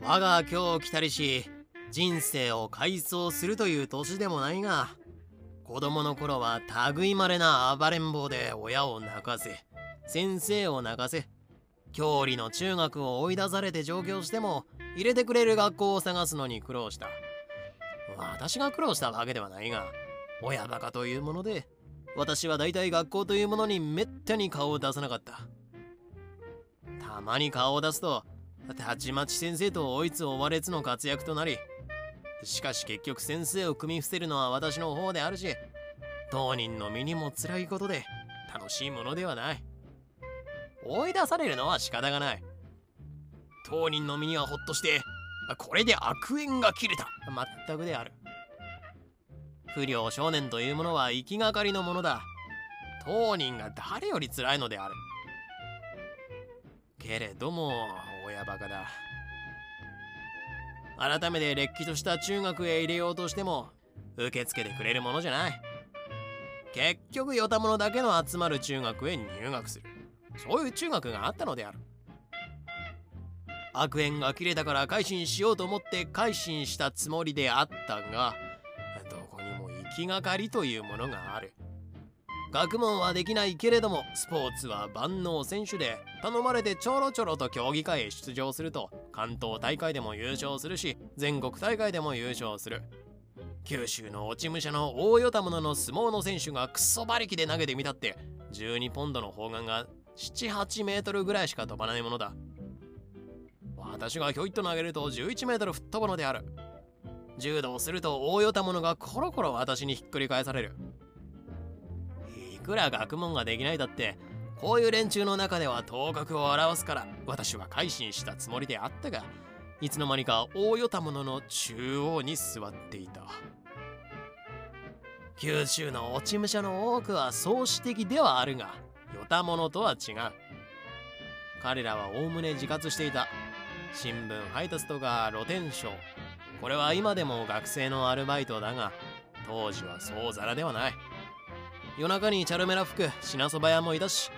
我が今日来たりし人生を改装するという年でもないが子供の頃は類まれな暴れん坊で親を泣かせ先生を泣かせ郷里の中学を追い出されて上京しても入れてくれる学校を探すのに苦労した。私が苦労したわけではないが親バカというもので私は大体学校というものにめったに顔を出さなかった。たまに顔を出すとたちまち先生と追いつ追われつの活躍となりしかし結局先生を組み伏せるのは私の方であるし当人の身にも辛いことで楽しいものではない。追い出されるのは仕方がない当人の身にはほっとしてこれで悪縁が切れた。全くである。不良少年というものは行きがかりのものだ。当人が誰より辛いのである。けれども親バカだ。改めてれっきとした中学へ入れようとしても受け付けてくれるものじゃない。結局与た者だけの集まる中学へ入学する。そういう中学があったのである。悪縁が切れたから改心しようと思って改心したつもりであったがどこにも行きがかりというものがある。学問はできないけれどもスポーツは万能選手で頼まれてちょろちょろと競技会へ出場すると関東大会でも優勝するし全国大会でも優勝する。九州の落ち武者の大与田者の相撲の選手がクソ馬力で投げてみたって12ポンドの砲丸が78メートルぐらいしか飛ばないものだ。私がひょいっと投げると11メートル吹っ飛ぶのである。柔道すると大与田者がコロコロ私にひっくり返される。くら学問ができないだってこういう連中の中では頭角を表すから私は改心したつもりであったがいつの間にか大与田者の中央に座っていた。九州の落ち武者の多くは創始的ではあるが与田者とは違う。彼らはおおむね自活していた。新聞配達とか露天商。これは今でも学生のアルバイトだが当時はそうざらではない。夜中にチャルメラ服品そば屋もいたし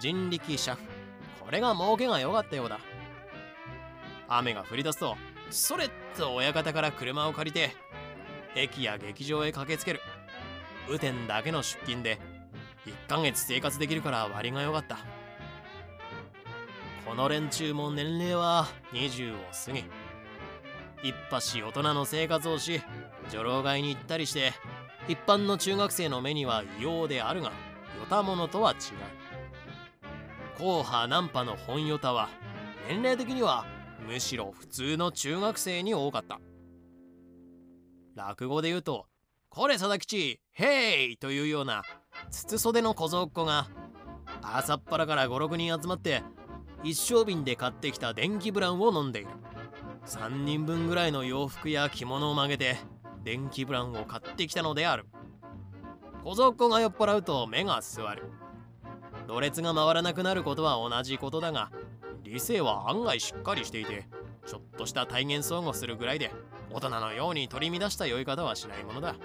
人力車夫。これが儲けが良かったようだ。雨が降り出すとそれっと親方から車を借りて駅や劇場へ駆けつける。雨天だけの出勤で1ヶ月生活できるから割が良かった。この連中も年齢は20を過ぎ一発大人の生活をし女郎街に行ったりして一般の中学生の目には異様であるが与た者とは違う硬派ナンパの本与たは年齢的にはむしろ普通の中学生に多かった落語で言うと「これ佐々吉ヘイ!」というような筒袖の小僧っ子が朝っぱらから56人集まって一升瓶で買ってきた電気ブランを飲んでいる3人分ぐらいの洋服や着物を曲げて電気ブランを買ってきたのである。小僧っ子が酔っ払うと目が座る。ろれつが回らなくなることは同じことだが理性は案外しっかりしていてちょっとした体現相互するぐらいで大人のように取り乱した酔い方はしないものだ。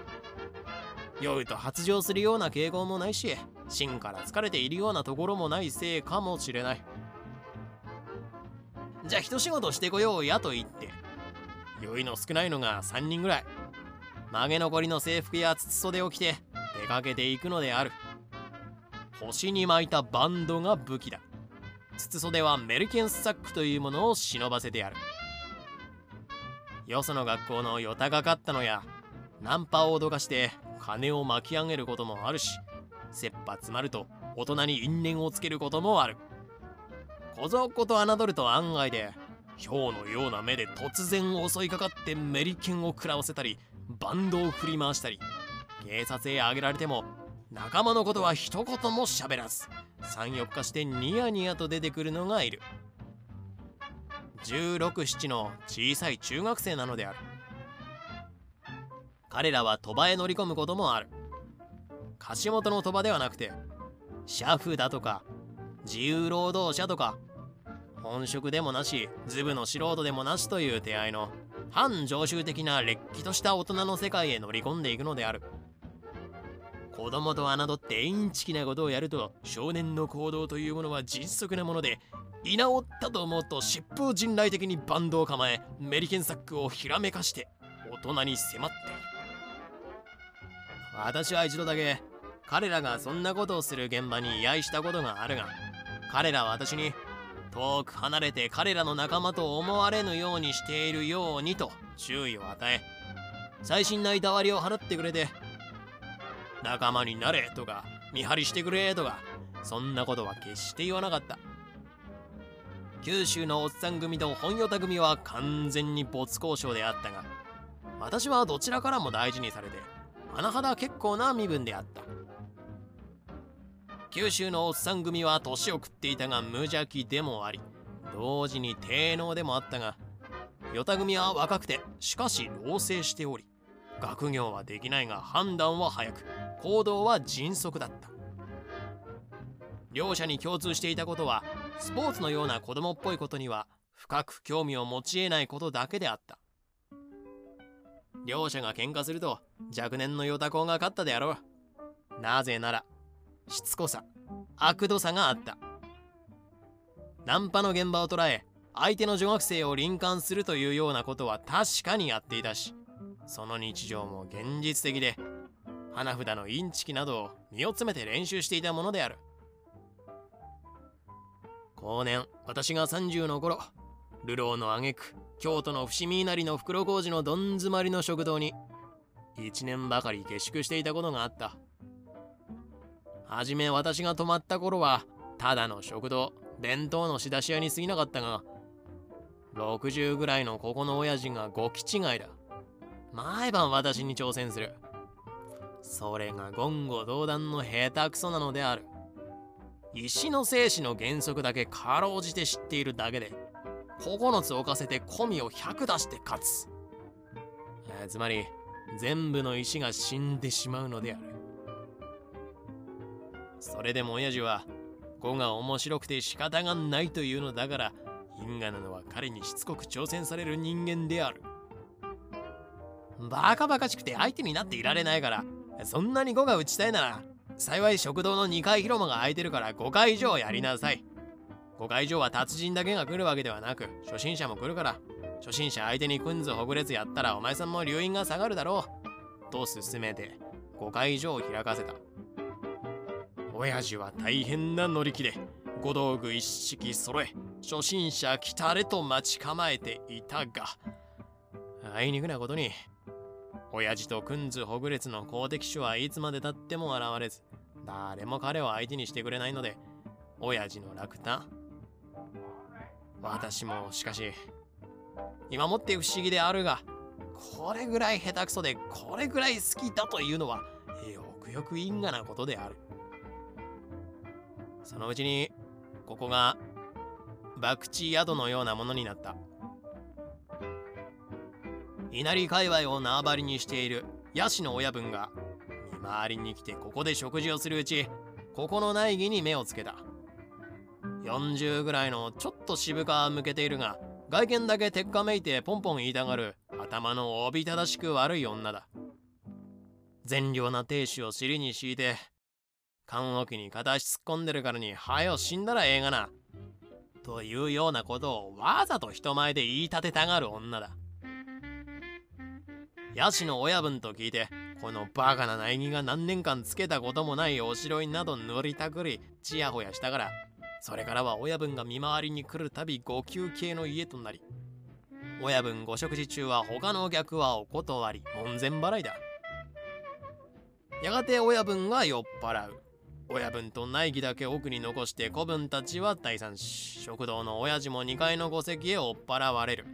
酔うと発情するような傾向もないし芯から疲れているようなところもないせいかもしれない。じゃあ一仕事してこようやと言って酔いの少ないのが3人ぐらい。曲げ残りの制服や筒袖を着て出かけていくのである。腰に巻いたバンドが武器だ。筒袖はメルケンスサックというものを忍ばせてやる。よその学校のヨタがかったのやナンパを脅かして金を巻き上げることもあるし切羽詰まると大人に因縁をつけることもある。小僧っ子と侮ると案外で豹のような目で突然襲いかかってメリケンを食らわせたりバンドを振り回したり警察へ挙げられても仲間のことは一言も喋らず34日してニヤニヤと出てくるのがいる。1617の小さい中学生なのである。彼らは鳥羽へ乗り込むこともある。貸元の鳥羽ではなくて車夫だとか自由労働者とか本職でもなしズブの素人でもなしという手合いの反常習的なれっきとした大人の世界へ乗り込んでいくのである。子供と侮ってインチキなことをやると少年の行動というものは迅速なもので居直ったと思うと疾風陣雷的にバンドを構えメリケンサックをひらめかして大人に迫っている。私は一度だけ彼らがそんなことをする現場に居合したことがあるが彼らは私に遠く離れて彼らの仲間と思われぬようにしているようにと注意を与え最新ないたわりを払ってくれて仲間になれとか見張りしてくれとかそんなことは決して言わなかった。九州のおっさん組と本ヨタ組は完全に没交渉であったが私はどちらからも大事にされて甚だ結構な身分であった。九州のおっさん組は年を食っていたが無邪気でもあり同時に低能でもあったが与田組は若くてしかし老成しており学業はできないが判断は早く行動は迅速だった。両者に共通していたことはスポーツのような子供っぽいことには深く興味を持ち得ないことだけであった。両者が喧嘩すると若年のヨタコが勝ったであろう。なぜならしつこさ悪度さがあった。ナンパの現場を捉え相手の女学生を臨間するというようなことは確かにやっていたしその日常も現実的で花札のインチキなどを身を詰めて練習していたものである。後年私が30の頃流浪の挙句京都の伏見稲荷の袋小路のどん詰まりの食堂に1年ばかり下宿していたことがあった。はじめ私が泊まった頃はただの食堂弁当の仕出し屋に過ぎなかったが60ぐらいのここの親父がご気違いだ毎晩私に挑戦する。それが言語道断の下手くそなのである。石の生死の原則だけかろうじて知っているだけで9つ置かせて込みを100出して勝つ。つまり全部の石が死んでしまうのである。それでも親父は語が面白くて仕方がないというのだから因果なのは彼にしつこく挑戦される人間である。バカバカしくて相手になっていられないからそんなに語が打ちたいなら幸い食堂の2階広間が空いてるから5階以上やりなさい。5階以上は達人だけが来るわけではなく初心者も来るから初心者相手にくんずほぐれつやったらお前さんも留飲が下がるだろう。と勧めて5階以上を開かせた。親父は大変な乗り気で小道具一式揃え初心者来たれと待ち構えていたがあいにくなことに親父とくんずほぐれつの公的種はいつまでたっても現れず誰も彼を相手にしてくれないので親父の落胆私もしかし今もって不思議であるがこれぐらい下手くそでこれぐらい好きだというのはよくよく因果なことである。そのうちにここが博打宿のようなものになった。稲荷界隈を縄張りにしているヤシの親分が見回りに来てここで食事をするうちここの内儀に目をつけた。40ぐらいのちょっと渋皮向けているが外見だけ鉄火めいてポンポン言いたがる頭のおびただしく悪い女だ。善良な亭主を尻に敷いて棺桶に片足突っ込んでるからに、はよ死んだらええがな。というようなことをわざと人前で言い立てたがる女だ。ヤシの親分と聞いて、このバカな苗木が何年間つけたこともないお城になど塗りたくり、ちやほやしたから、それからは親分が見回りに来るたびご休憩の家となり、親分ご食事中は他のお客はお断り、門前払いだ。やがて親分が酔っ払う。親分と内儀だけ奥に残して子分たちは退散し、食堂の親父も2階の戸籍へ追っ払われる。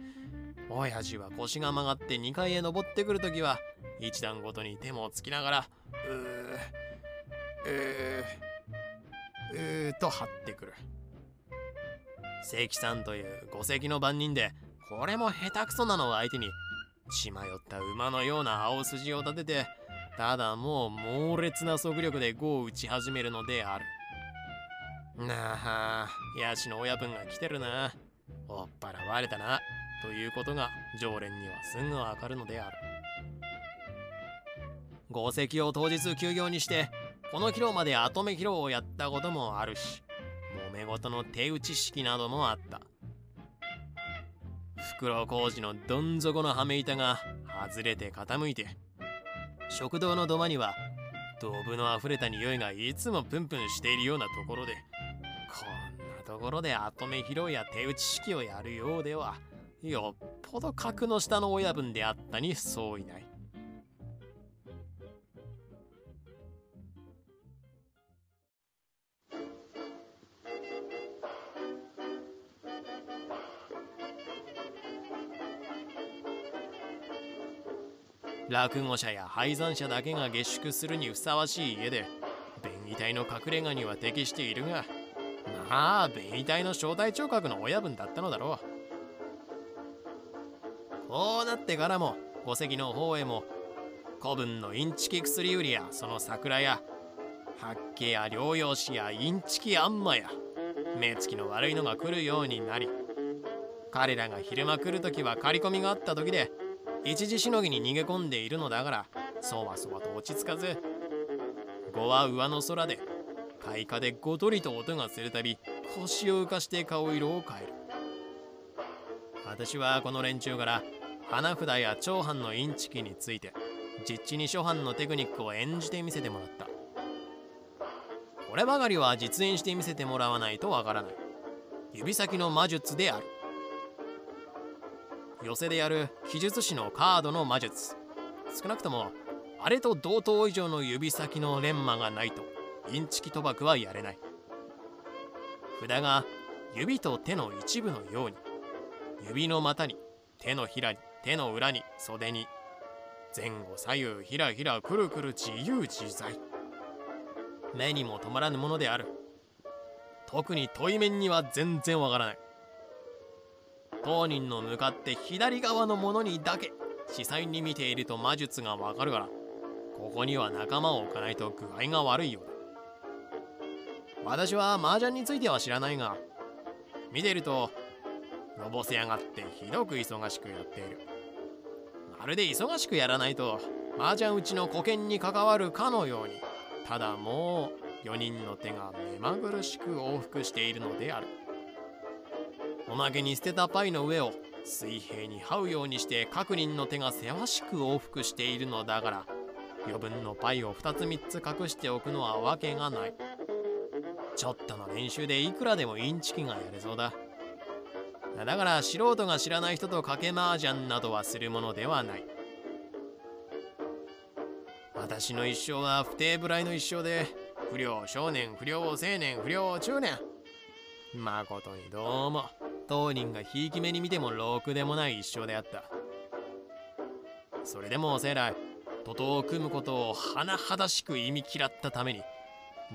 親父は腰が曲がって2階へ登ってくるときは、一段ごとに手もつきながら、うー、うー、うーと張ってくる。関さんという戸籍の番人で、これも下手くそなのを相手に、血迷った馬のような青筋を立てて、ただもう猛烈な速力で碁を打ち始めるのである。なあ、ヤシの親分が来てるな。おっぱらわれたな。ということが常連にはすぐわかるのである。戸籍を当日休業にしてこの広まで跡目披露をやったこともあるし揉め事の手打ち式などもあった袋小路のどん底のはめ板が外れて傾いて食堂の土間にはドブのあふれた匂いがいつもプンプンしているようなところでこんなところで跡目披露や手打ち式をやるようではよっぽど格の下の親分であったにそういない。落語者や廃山者だけが下宿するにふさわしい家で便宜隊の隠れ家には適しているがまあ便宜隊の正体聴覚の親分だったのだろう。こうなってからも戸籍の方へも古文のインチキ薬売りやその桜や八景や療養士やインチキあんまや目つきの悪いのが来るようになり彼らが昼間来る時は刈り込みがあった時で一時しのぎに逃げ込んでいるのだからそわそわと落ち着かず碁は上の空で開花でごとりと音がするたび腰を浮かして顔色を変える。私はこの連中から花札や長藩のインチキについて実地に諸藩のテクニックを演じてみせてもらった。こればかりは実演してみせてもらわないとわからない。指先の魔術である。寄せでやる記述師のカードの魔術。少なくともあれと同等以上の指先のレンマがないとインチキ賭博はやれない。札が指と手の一部のように指の股に手のひらに手の裏に袖に前後左右ひらひらくるくる自由自在。目にも止まらぬものである。特に問い面には全然わからない。当人の向かって左側のものにだけ視細に見ていると魔術がわかるからここには仲間を置かないと具合が悪いようだ。私は麻雀については知らないが見ているとのぼせやがってひどく忙しくやっている。まるで忙しくやらないと麻雀うちの保険に関わるかのようにただもう4人の手が目まぐるしく往復しているのである。おまけに捨てたパイの上を水平に這うようにして各人の手がせわしく往復しているのだから余分のパイを2つ3つ隠しておくのはわけがない。ちょっとの練習でいくらでもインチキがやれそうだ。だから素人が知らない人と賭け麻雀などはするものではない。私の一生は不定不来の一生で不良少年不良青年不良中年。誠にどうも。当人がひいき目に見てもろくでもない一生であった。それでも生来徒党を組むことを甚だしく意味嫌ったために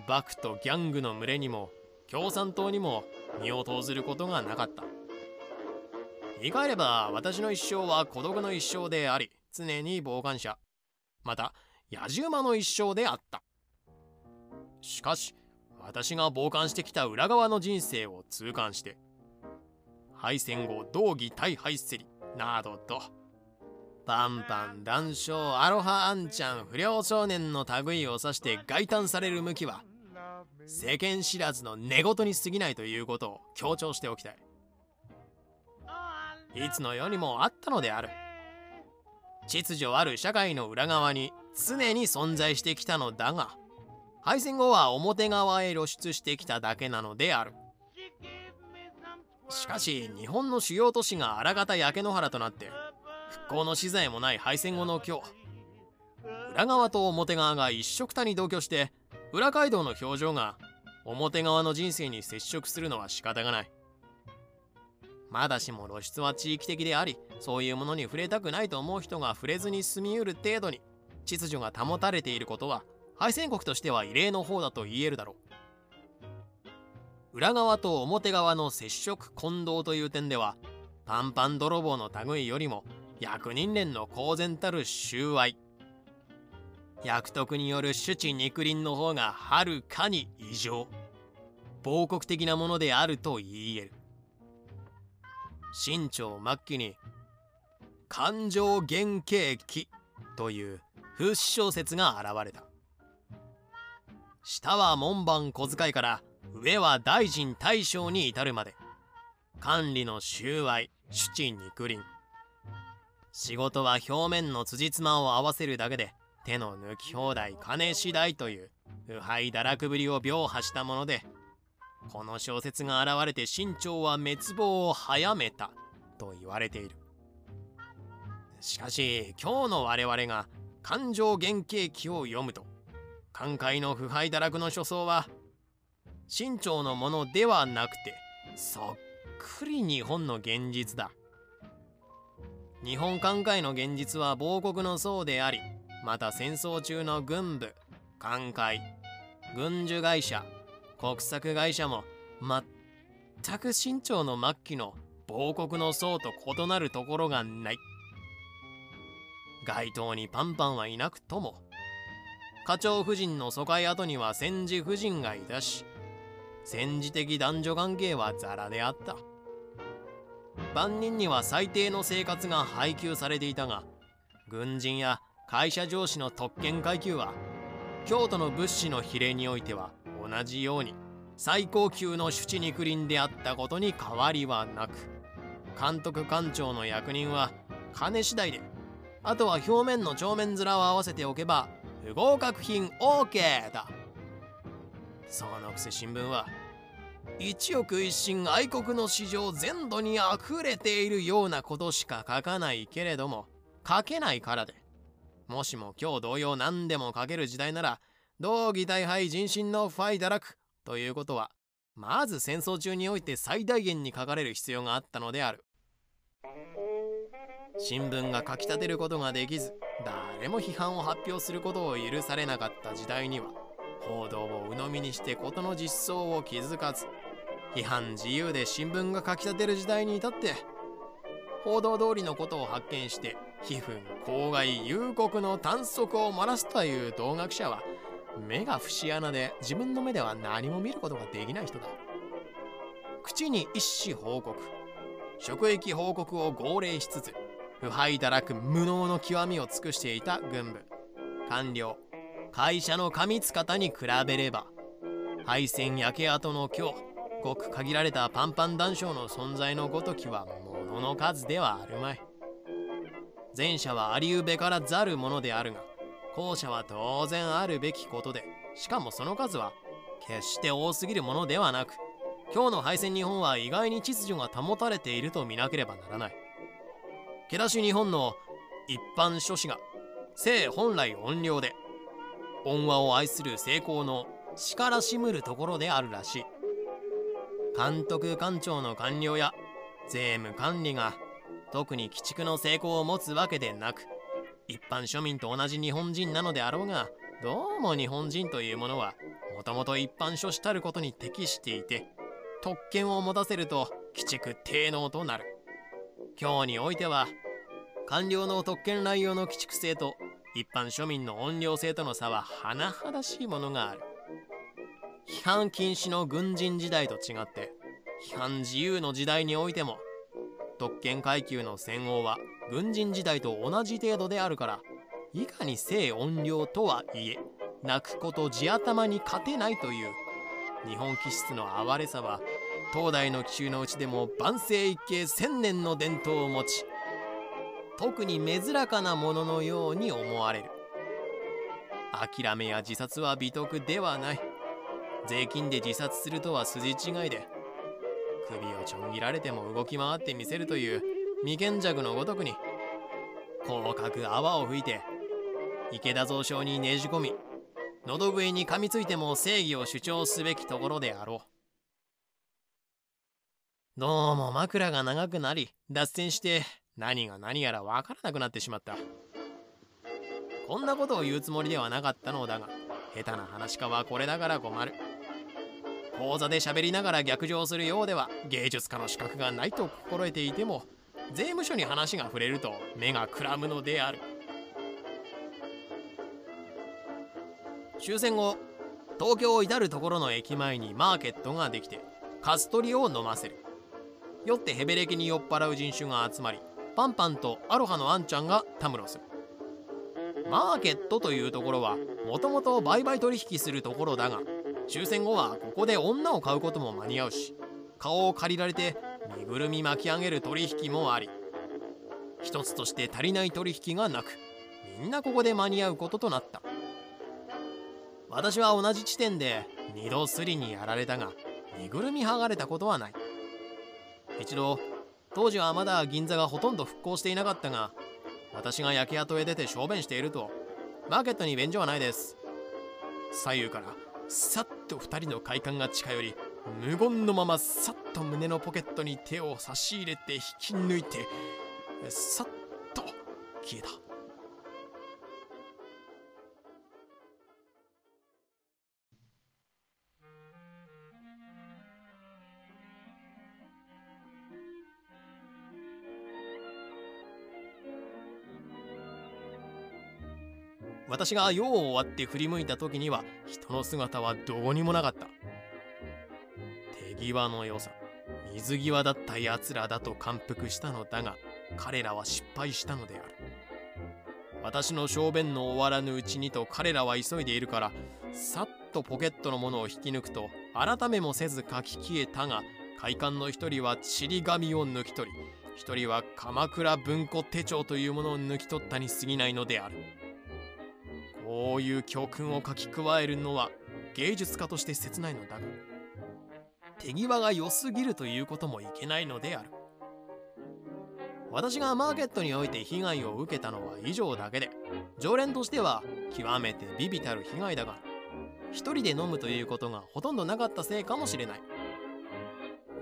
バクとギャングの群れにも共産党にも身を投ずることがなかった。言い換えれば私の一生は孤独の一生であり常に傍観者。また野じ馬の一生であった。しかし私が傍観してきた裏側の人生を痛感して敗戦後道義大敗せりなどと。パンパン談笑アロハアンちゃん不良少年の類を指して外嘆される向きは世間知らずの寝言に過ぎないということを強調しておきたい。いつの世にもあったのである。秩序ある社会の裏側に常に存在してきたのだが敗戦後は表側へ露出してきただけなのである。しかし日本の主要都市があらがた焼け野原となって復興の資材もない敗戦後の今日裏側と表側が一緒くたに同居して裏街道の表情が表側の人生に接触するのは仕方がない。まだしも露出は地域的でありそういうものに触れたくないと思う人が触れずに済みうる程度に秩序が保たれていることは敗戦国としては異例の方だと言えるだろう。裏側と表側の接触混同という点ではパンパン泥棒の類よりも役人連の公然たる収賄。役得による主治肉林の方がはるかに異常。亡国的なものであると言い得る。清朝末期に感情原型期という風刺小説が現れた。下は門番小遣いから上は大臣大将に至るまで。管理の収賄主治肉林仕事は表面の辻褄を合わせるだけで手の抜き放題金次第という腐敗堕落ぶりを描破したものでこの小説が現れて清朝は滅亡を早めたと言われている。しかし今日の我々が感情原型記を読むと寛解の腐敗堕落の書相は清朝のものではなくてそっくり日本の現実だ。日本寛解の現実は亡国の僧でありまた戦争中の軍部艦隊軍需会社国策会社も全く清朝の末期の亡国の僧と異なるところがない。街頭にパンパンはいなくとも課長夫人の疎開後には戦時夫人がいたし戦時的男女関係はザラであった。万人には最低の生活が配給されていたが軍人や会社上司の特権階級は京都の物資の比例においては同じように最高級の主治肉林であったことに変わりはなく監督官庁の役人は金次第であとは表面の帳面面を合わせておけば不合格品 OK だ。そのくせ新聞は一億一心愛国の市場全土に溢れているようなことしか書かないけれども書けないからで。もしも今日同様何でも書ける時代なら同義大敗人心のファイ堕落ということはまず戦争中において最大限に書かれる必要があったのである。新聞が書き立てることができず誰も批判を発表することを許されなかった時代には報道を鵜呑みにして事の実相を気づかず批判自由で新聞が書き立てる時代に至って報道通りのことを発見して皮膚公害幽谷の短足を漏らすという同学者は目が節穴で自分の目では何も見ることができない人だ。口に一紙報告職域報告を号令しつつ腐敗堕落無能の極みを尽くしていた軍部。官僚会社の過密方に比べれば敗戦焼け跡の今日ごく限られたパンパン談笑の存在のごときはものの数ではあるまい。前者はありうべからざるものであるが後者は当然あるべきことでしかもその数は決して多すぎるものではなく今日の敗戦日本は意外に秩序が保たれていると見なければならない。毛出し日本の一般書士が性本来音量で音話を愛する成功の力しむるところであるらしい。監督官庁の官僚や税務管理が特に鬼畜の成功を持つわけでなく一般庶民と同じ日本人なのであろうがどうも日本人というものはもともと一般書士たることに適していて特権を持たせると鬼畜低能となる。今日においては官僚の特権乱用の鬼畜性と一般庶民の音量性との差は甚だしいものがある。批判禁止の軍人時代と違って批判自由の時代においても特権階級の戦王は軍人時代と同じ程度であるからいかに性音量とはいえ泣くこと地頭に勝てないという日本気質の哀れさは東大の奇襲のうちでも万世一系千年の伝統を持ち特に珍かなもののように思われる。諦めや自殺は美徳ではない。税金で自殺するとは筋違いで首をちょん切られても動き回ってみせるという未見弱のごとくに広角泡を吹いて池田蔵省にねじ込み喉笛に噛みついても正義を主張すべきところであろう。どうも枕が長くなり脱線して何が何やらわからなくなってしまった。こんなことを言うつもりではなかったのだが下手な話家はこれだから困る。講座で喋りながら逆上するようでは芸術家の資格がないと心得ていても税務署に話が触れると目がくらむのである。終戦後東京至る所の駅前にマーケットができてカストリを飲ませる。酔ってヘベレキに酔っ払う人種が集まりパンパンとアロハのアンちゃんがたむろする。マーケットというところはもともと売買取引するところだが終戦後はここで女を買うことも間に合うし顔を借りられて身ぐるみ巻き上げる取引もあり一つとして足りない取引がなくみんなここで間に合うこととなった。私は同じ地点で二度スリにやられたが身ぐるみ剥がれたことはない。一度当時はまだ銀座がほとんど復興していなかったが私が焼け跡へ出て小便しているとマーケットに便所はないです。左右からさっと2人の快感が近寄り無言のままさっと胸のポケットに手を差し入れて引き抜いてさっと消えた。私が用を終わって振り向いた時には人の姿はどうにもなかった。手際の良さ水際だった奴らだと感服したのだが彼らは失敗したのである。私の小便の終わらぬうちにと彼らは急いでいるからさっとポケットのものを引き抜くと改めもせず書き消えたが快感の一人はちり紙を抜き取り一人は鎌倉文庫手帳というものを抜き取ったに過ぎないのである。こういう教訓を書き加えるのは芸術家として切ないのだが手際が良すぎるということもいけないのである。私がマーケットにおいて被害を受けたのは以上だけで常連としては極めてビビたる被害だが一人で飲むということがほとんどなかったせいかもしれない。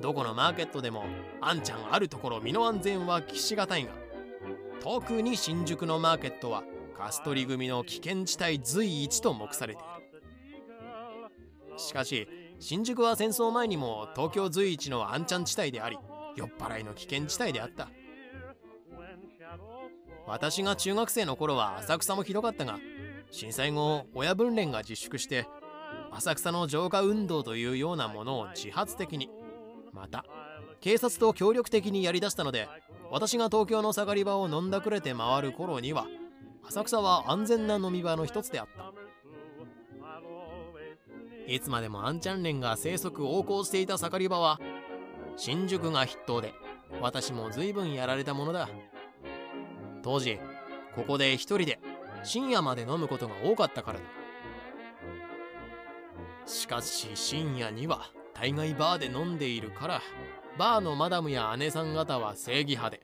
どこのマーケットでもあんちゃんあるところ身の安全は期しがたいが特に新宿のマーケットはカストリ組の危険地帯随一と目されている。しかし新宿は戦争前にも東京随一のあんちゃん地帯であり酔っ払いの危険地帯であった。私が中学生の頃は浅草もひどかったが震災後親分連が自粛して浅草の浄化運動というようなものを自発的にまた警察と協力的にやりだしたので私が東京の盛り場を飲んだくれて回る頃には浅草は安全な飲み場の一つであった。いつまでもアンチャン連が生息横行していた盛り場は新宿が筆頭で私も随分やられたものだ。当時ここで一人で深夜まで飲むことが多かったからだ。しかし深夜には大概バーで飲んでいるからバーのマダムや姉さん方は正義派で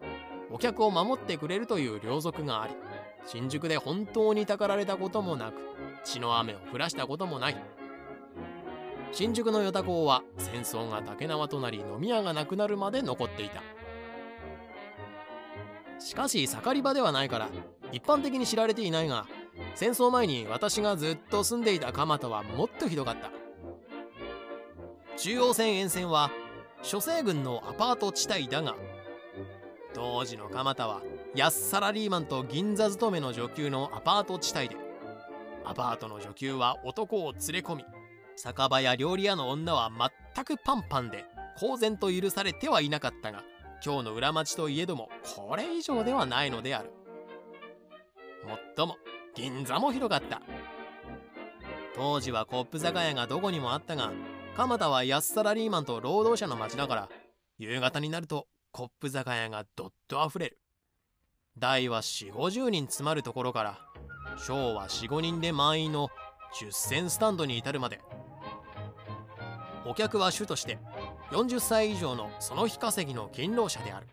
お客を守ってくれるという両族があり新宿で本当にたかられたこともなく血の雨を降らしたこともない。新宿の与田港は戦争が竹縄となり飲み屋がなくなるまで残っていた。しかし盛り場ではないから一般的に知られていないが戦争前に私がずっと住んでいた蒲田はもっとひどかった。中央線沿線は諸西軍のアパート地帯だが当時の蒲田は安サラリーマンと銀座勤めの女給のアパート地帯で。アパートの女給は男を連れ込み酒場や料理屋の女は全くパンパンで公然と許されてはいなかったが今日の裏町といえどもこれ以上ではないのである。もっとも銀座も広かった。当時はコップ酒屋がどこにもあったが蒲田は安サラリーマンと労働者の町だから夕方になるとコップ酒屋がどっとあふれる。大は4 5 0人詰まるところから小は45人で満員の10銭スタンドに至るまで。お客は主として40歳以上のその日稼ぎの勤労者である。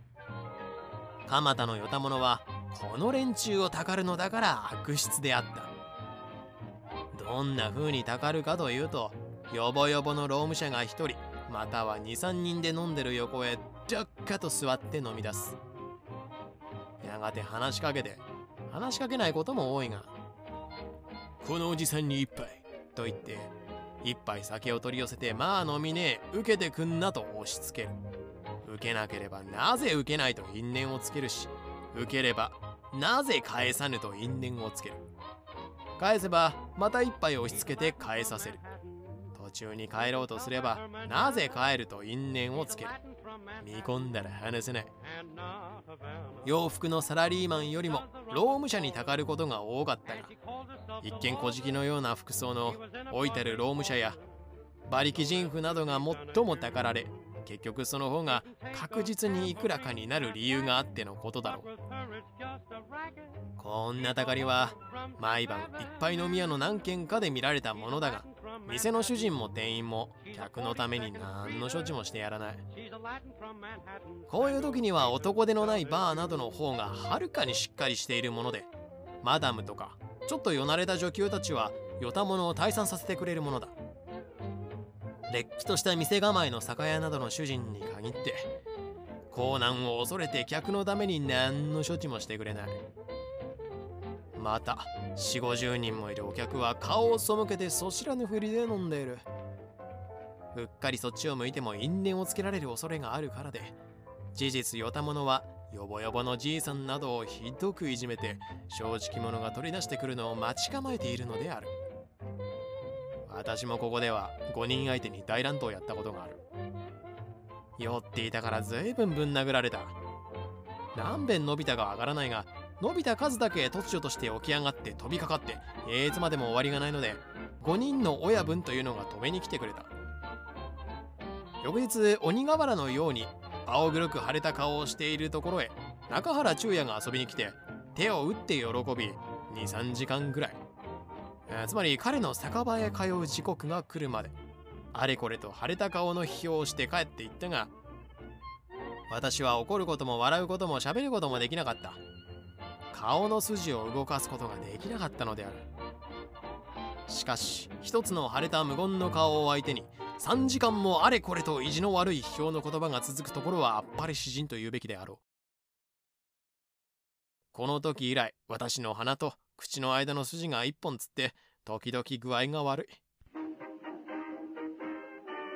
蒲田の与田者はこの連中をたかるのだから悪質であった。どんな風にたかるかというとよぼよぼの労務者が1人または23人で飲んでる横へどっかと座って飲み出す。やがて話しかけて話しかけないことも多いがこのおじさんに一杯と言って一杯酒を取り寄せてまあ飲みねえ受けてくんなと押し付ける。受けなければなぜ受けないと因縁をつけるし受ければなぜ返さぬと因縁をつける。返せばまた一杯押し付けて返させる。中に帰ろうとすればなぜ帰ると因縁をつける？見込んだら話せない。洋服のサラリーマンよりも労務者にたかることが多かったが一見小敷のような服装の老いてる労務者や馬力人夫などが最もたかられ結局その方が確実にいくらかになる理由があってのことだろう。こんなたかりは毎晩いっぱい飲み屋の何軒かで見られたものだが店の主人も店員も客のために何の処置もしてやらない。こういう時には男手のないバーなどの方がはるかにしっかりしているものでマダムとかちょっとよなれた女給たちはよたものを退散させてくれるものだ。れっきとした店構えの酒屋などの主人に限って高難を恐れて客のために何の処置もしてくれない。また4 5 0人もいるお客は顔を背けてそ知らぬふりで飲んでいる。うっかりそっちを向いても因縁をつけられる恐れがあるからで事実よたものはよぼよぼのじいさんなどをひどくいじめて正直者が取り出してくるのを待ち構えているのである。私もここでは5人相手に大乱闘やったことがある。酔っていたから随分ぶん殴られた。何遍伸びたかわからないが伸びた数だけ突如として起き上がって飛びかかっていつまでも終わりがないので5人の親分というのが止めに来てくれた。翌日鬼瓦のように青黒く腫れた顔をしているところへ中原中也が遊びに来て手を打って喜び23時間ぐらいつまり彼の酒場へ通う時刻が来るまで。あれこれと腫れた顔の批評をして帰っていったが私は怒ることも笑うことも喋ることもできなかった。顔の筋を動かすことができなかったのである。しかし一つの腫れた無言の顔を相手に3時間もあれこれと意地の悪い批評の言葉が続くところはあっぱれ詩人と言うべきであろう。この時以来私の鼻と口の間の筋が一本つって時々具合が悪い。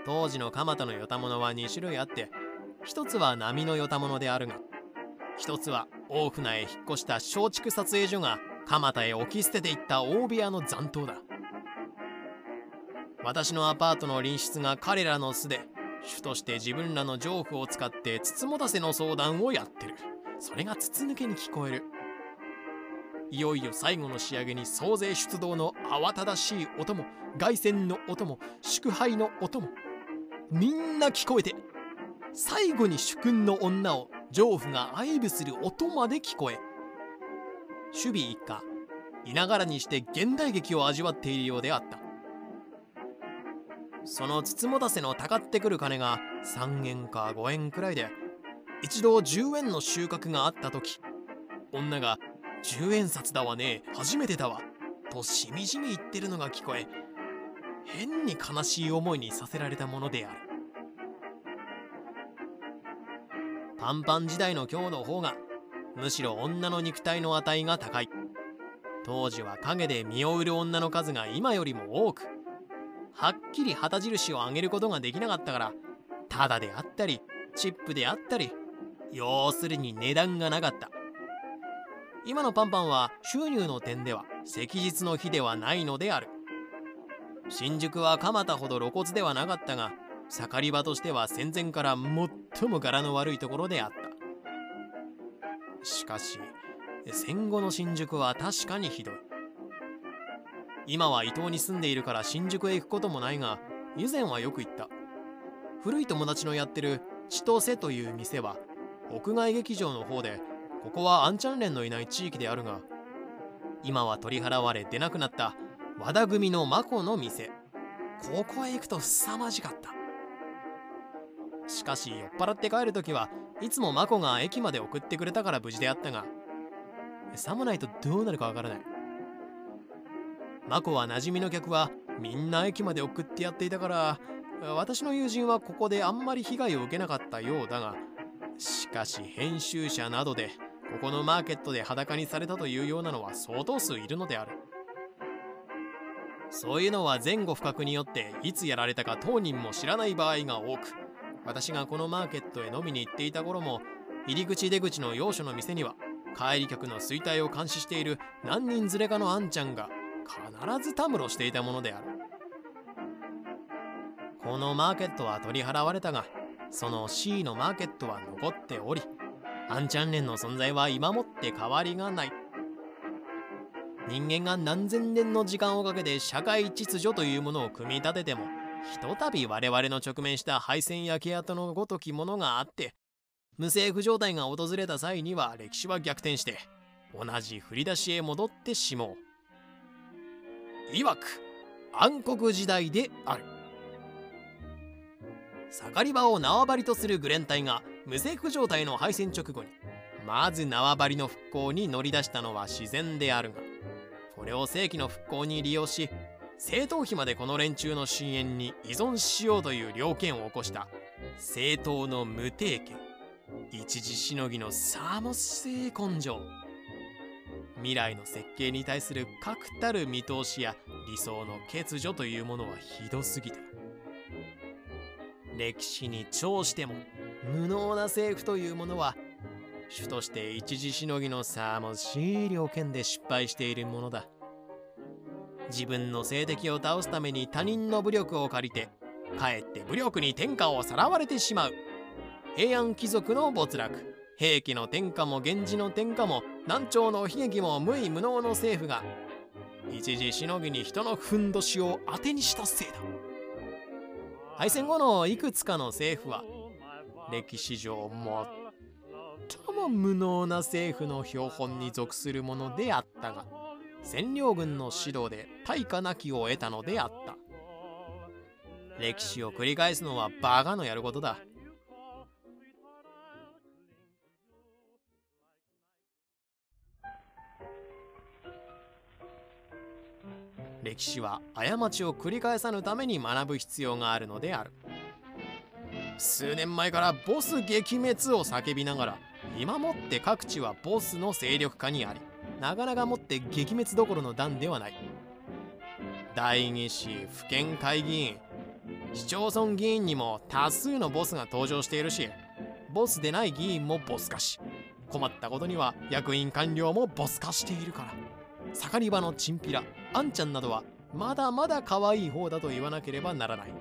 当時の蒲田のよたものは2種類あって一つは波のよたものであるが一つは大船へ引っ越した松竹撮影所が蒲田へ置き捨てていった大部屋の残党だ。私のアパートの隣室が彼らの巣で主として自分らの情婦を使って筒持たせの相談をやってる。それが筒抜けに聞こえる。いよいよ最後の仕上げに総勢出動の慌ただしい音も凱旋の音も祝杯の音もみんな聞こえて最後に主君の女を丈夫が愛撫する音まで聞こえ守備一家いながらにして現代劇を味わっているようであった。その筒持たせのたかってくる金が3円か5円くらいで一度10円の収穫があった時女が「10円札だわね。初めてだわ」としみじみ言ってるのが聞こえ変に悲しい思いにさせられたものである。パンパン時代の今日の方がむしろ女の肉体の値が高い。当時は陰で身を売る女の数が今よりも多くはっきり旗印を上げることができなかったからタダであったりチップであったり要するに値段がなかった。今のパンパンは収入の点では昔日の日ではないのである。新宿は蒲田ほど露骨ではなかったが盛り場としては戦前から最も柄の悪いところであった。しかし戦後の新宿は確かにひどい。今は伊東に住んでいるから新宿へ行くこともないが以前はよく行った。古い友達のやってる千歳という店は屋外劇場の方でここはアンチャンレンのいない地域であるが今は取り払われ出なくなった和田組の眞子の店。ここへ行くと凄まじかった。しかし酔っ払って帰る時はいつも眞子が駅まで送ってくれたから無事であったがさもないとどうなるかわからない。眞子は馴染みの客はみんな駅まで送ってやっていたから私の友人はここであんまり被害を受けなかったようだがしかし編集者などでここのマーケットで裸にされたというようなのは相当数いるのである。そういうのは前後不覚によっていつやられたか当人も知らない場合が多く私がこのマーケットへ飲みに行っていた頃も入り口出口の要所の店には帰り客の衰退を監視している何人連れかのあんちゃんが必ずたむろしていたものである。このマーケットは取り払われたがその C のマーケットは残っておりアンチャンレンの存在は今もって変わりがない人間が何千年の時間をかけて社会秩序というものを組み立ててもひとたび我々の直面した敗戦焼け跡のごときものがあって無政府状態が訪れた際には歴史は逆転して同じ振り出しへ戻ってしもう。いわく暗黒時代である。盛り場を縄張りとするグレン隊が無政府状態の敗戦直後にまず縄張りの復興に乗り出したのは自然であるがこれを正規の復興に利用し政党費までこの連中の深淵に依存しようという了見を起こした政党の無定権一時しのぎのサーモス性根性。未来の設計に対する確たる見通しや理想の欠如というものはひどすぎた。歴史に長しても無能な政府というものは主として一時しのぎのさもしい了見で失敗しているものだ。自分の政敵を倒すために他人の武力を借りてかえって武力に天下をさらわれてしまう。平安貴族の没落。兵器の天下も源氏の天下も南朝の悲劇も無為無能の政府が一時しのぎに人のふんどしを当てにしたせいだ。敗戦後のいくつかの政府は歴史上最も無能な政府の標本に属するものであったが占領軍の指導で対価なきを得たのであった。歴史を繰り返すのはバカのやることだ。歴史は過ちを繰り返さぬために学ぶ必要があるのである。数年前からボス撃滅を叫びながら今もって各地はボスの勢力下にありなかなかもって撃滅どころの段ではない。代議士府県会議員市町村議員にも多数のボスが登場しているしボスでない議員もボス化し困ったことには役員官僚もボス化しているから。盛り場のチンピラ。あんちゃんなどはまだまだ可愛い方だと言わなければならない。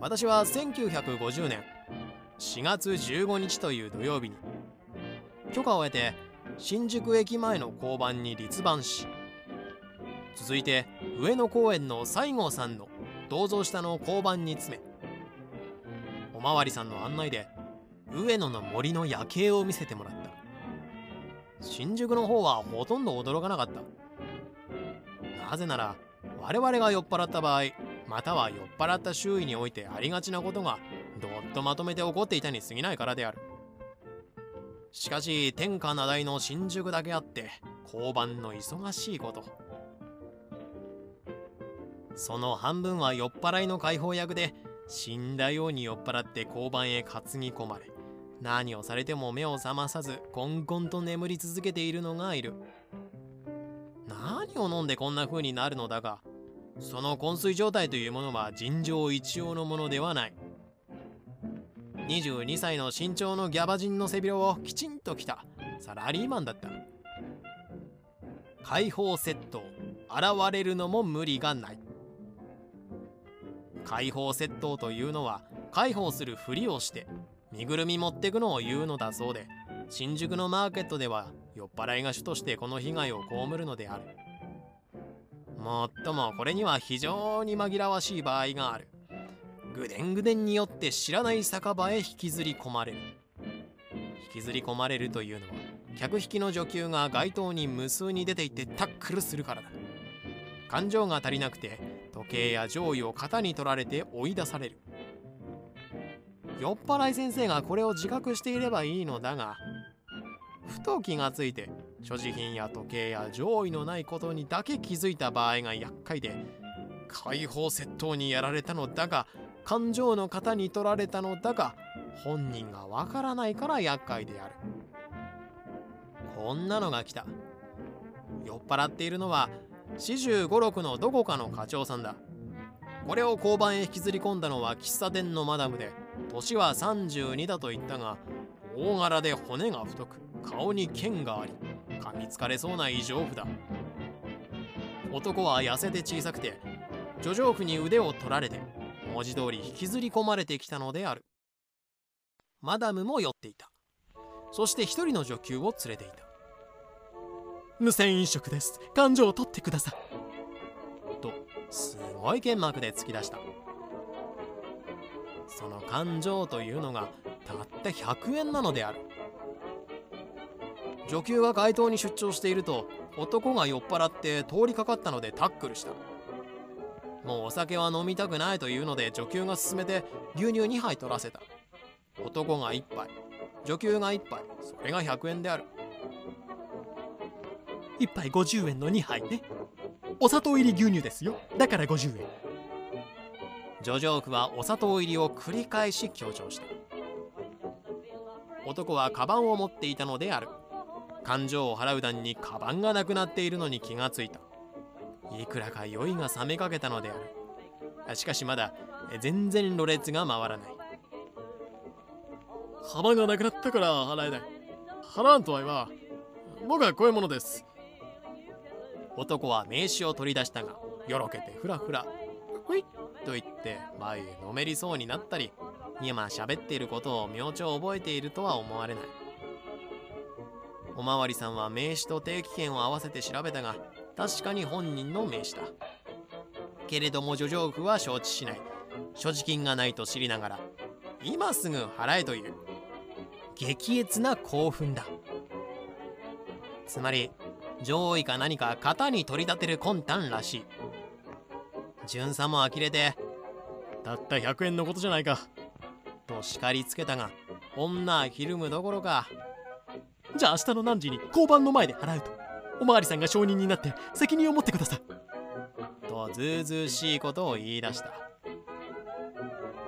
私は1950年4月15日という土曜日に許可を得て新宿駅前の交番に立番し続いて上野公園の西郷さんの銅像下の交番に詰めおまわりさんの案内で上野の森の夜景を見せてもらった。新宿の方はほとんど驚かなかった。なぜなら我々が酔っ払った場合または酔っ払った周囲においてありがちなことがどっとまとめて起こっていたに過ぎないからである。しかし天下名題の新宿だけあって交番の忙しいこと。その半分は酔っ払いの解放役で死んだように酔っ払って交番へ担ぎ込まれ何をされても目を覚まさずこんこんと眠り続けているのがいる。何を飲んでこんな風になるのだがその昏睡状態というものは尋常一様のものではない。22歳の身長のギャバ人の背広をきちんと着たサラリーマンだった。解放窃盗現れるのも無理がない。解放窃盗というのは解放するふりをして身ぐるみ持ってくのを言うのだそうで新宿のマーケットでは酔っ払いが主としてこの被害を被るのである。もっともこれには非常に紛らわしい場合がある。ぐでんぐでんによって知らない酒場へ引きずり込まれる。引きずり込まれるというのは客引きの女給が街頭に無数に出て行ってタックルするからだ。感情が足りなくて時計や上位を型に取られて追い出される。酔っ払い先生がこれを自覚していればいいのだがふと気がついて所持品や時計や上位のないことにだけ気づいた場合が厄介で解放窃盗にやられたのだが感情の型に取られたのだが本人がわからないから厄介である。こんなのが来た。酔っ払っているのは四十五六のどこかの課長さんだ。これを交番へ引きずり込んだのは喫茶店のマダムで年は32だと言ったが大柄で骨が太く顔に剣があり噛みつかれそうな異常符だ。男は痩せて小さくて叙情婦に腕を取られて文字通り引きずり込まれてきたのである。マダムも酔っていた。そして一人の女給を連れていた。無線飲食です。感情を取ってください。とすごい剣幕で突き出した。その感情というのがたった100円なのである。女給が街頭に出張していると男が酔っ払って通りかかったのでタックルした。もうお酒は飲みたくないというので女給が勧めて牛乳2杯取らせた。男が1杯女給が1杯それが100円である。1杯50円の2杯ね。お砂糖入り牛乳ですよ。だから50円。ジョジョークはお砂糖入りを繰り返し強調した。男はカバンを持っていたのである。感情を払う段にカバンがなくなっているのに気がついた。いくらか酔いが冷めかけたのである。しかしまだ全然ろれつが回らない。カバンがなくなったから払えない。払わんとは言わ僕はこういうものです。男は名刺を取り出したがよろけてふらふら「ほい!」と言って前へのめりそうになったり今喋っていることを明朝覚えているとは思われない。おまわりさんは名刺と定期券を合わせて調べたが確かに本人の名刺だ。けれども叙情婦は承知しない。所持金がないと知りながら今すぐ払えという激烈な興奮だ。つまり上位か何か型に取り立てる魂。胆らしい巡査も呆れて。たった100円のことじゃないか。と叱りつけたが女はひるむどころか。じゃあ明日の何時に交番の前で払うとおまわりさんが証人になって責任を持ってください。とずうずうしいことを言い出した。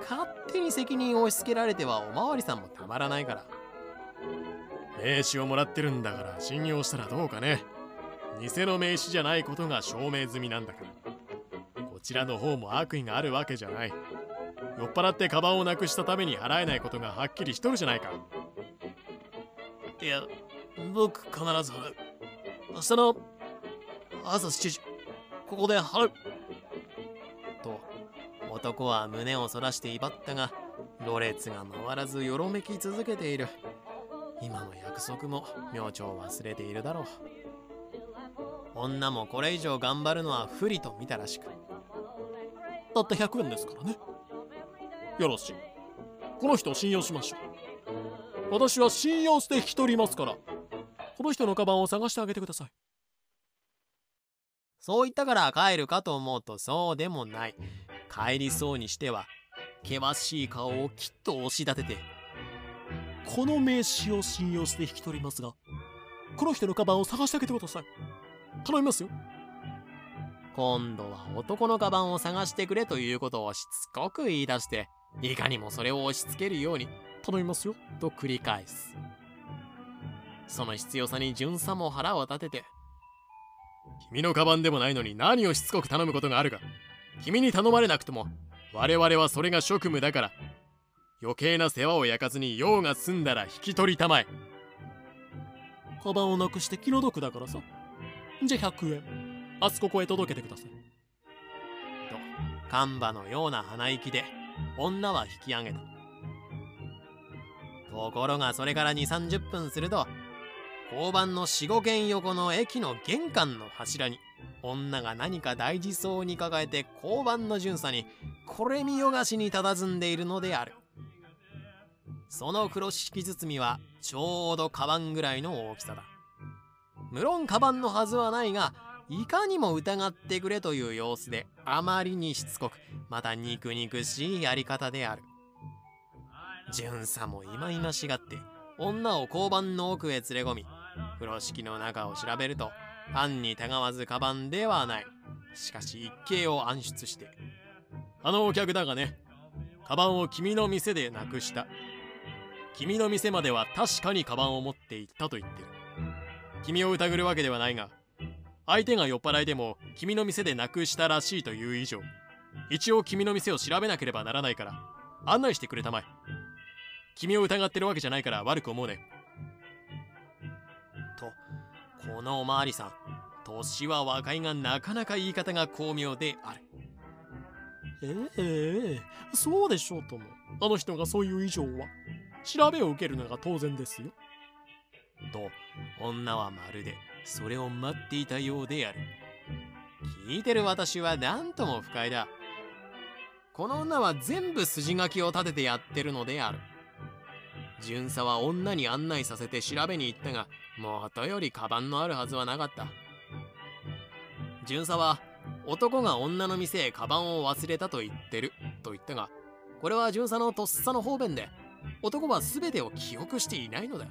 勝手に責任を押し付けられてはおまわりさんもたまらないから。名刺をもらってるんだから信用したらどうかね。偽の名刺じゃないことが証明済みなんだから。こちらの方も悪意があるわけじゃない。酔っ払ってカバンをなくしたために払えないことがはっきりしとるじゃないか。いや僕必ず払う明日の朝7時ここで払う。と男は胸をそらして威張ったがろれつが回らずよろめき続けている。今の約束も明朝忘れているだろう。女もこれ以上頑張るのは不利と見たらしく。たった100円ですからね。よろしい。この人を信用しましょう。私は信用して引き取りますから。この人のカバンを探してあげてください。そう言ったから帰るかと思うとそうでもない。帰りそうにしては険しい顔をきっと押し立てて。この名刺を信用して引き取りますがこの人のカバンを探してあげてください。頼みますよ今度は男のカバンを探してくれということをしつこく言い出していかにもそれを押し付けるように頼みますよと繰り返す。その必要さに巡査も腹を立てて君のカバンでもないのに何をしつこく頼むことがあるか君に頼まれなくても我々はそれが職務だから余計な世話を焼かずに用が済んだら引き取りたまえ。カバンをなくして気の毒だからさ。じゃ100円。明日ここへ届けてください。とカンバのような鼻息で女は引き上げた。ところがそれから2 3 0分すると交番の45軒横の駅の玄関の柱に女が何か大事そうに抱えて交番の巡査にこれ見よがしに佇んでいるのである。その風呂敷包みはちょうどカバンぐらいの大きさだ。無論カバンのはずはないがいかにも疑ってくれという様子であまりにしつこくまた肉肉しいやり方である。巡査もいまいましがって女を交番の奥へ連れ込み風呂敷の中を調べると暗にたがわずカバンではない。しかし一計を暗出してあのお客だがねカバンを君の店でなくした。君の店までは確かにカバンを持って行ったと言ってる。君を疑るわけではないが相手が酔っ払いでも君の店でなくしたらしいという以上一応君の店を調べなければならないから案内してくれたまえ。君を疑ってるわけじゃないから悪く思うね。とこのおまわりさん年は若いがなかなか言い方が巧妙である。ええそうでしょうとも。あの人がそういう以上は。調べを受けるのが当然ですよ。と女はまるでそれを待っていたようである。聞いてる私は何とも不快だ。この女は全部筋書きを立ててやってるのである。巡査は女に案内させて調べに行ったがもとよりカバンのあるはずはなかった。巡査は男が女の店へカバンを忘れたと言ってると言ったがこれは巡査のとっさの方便で男は全てを記憶していないのだ。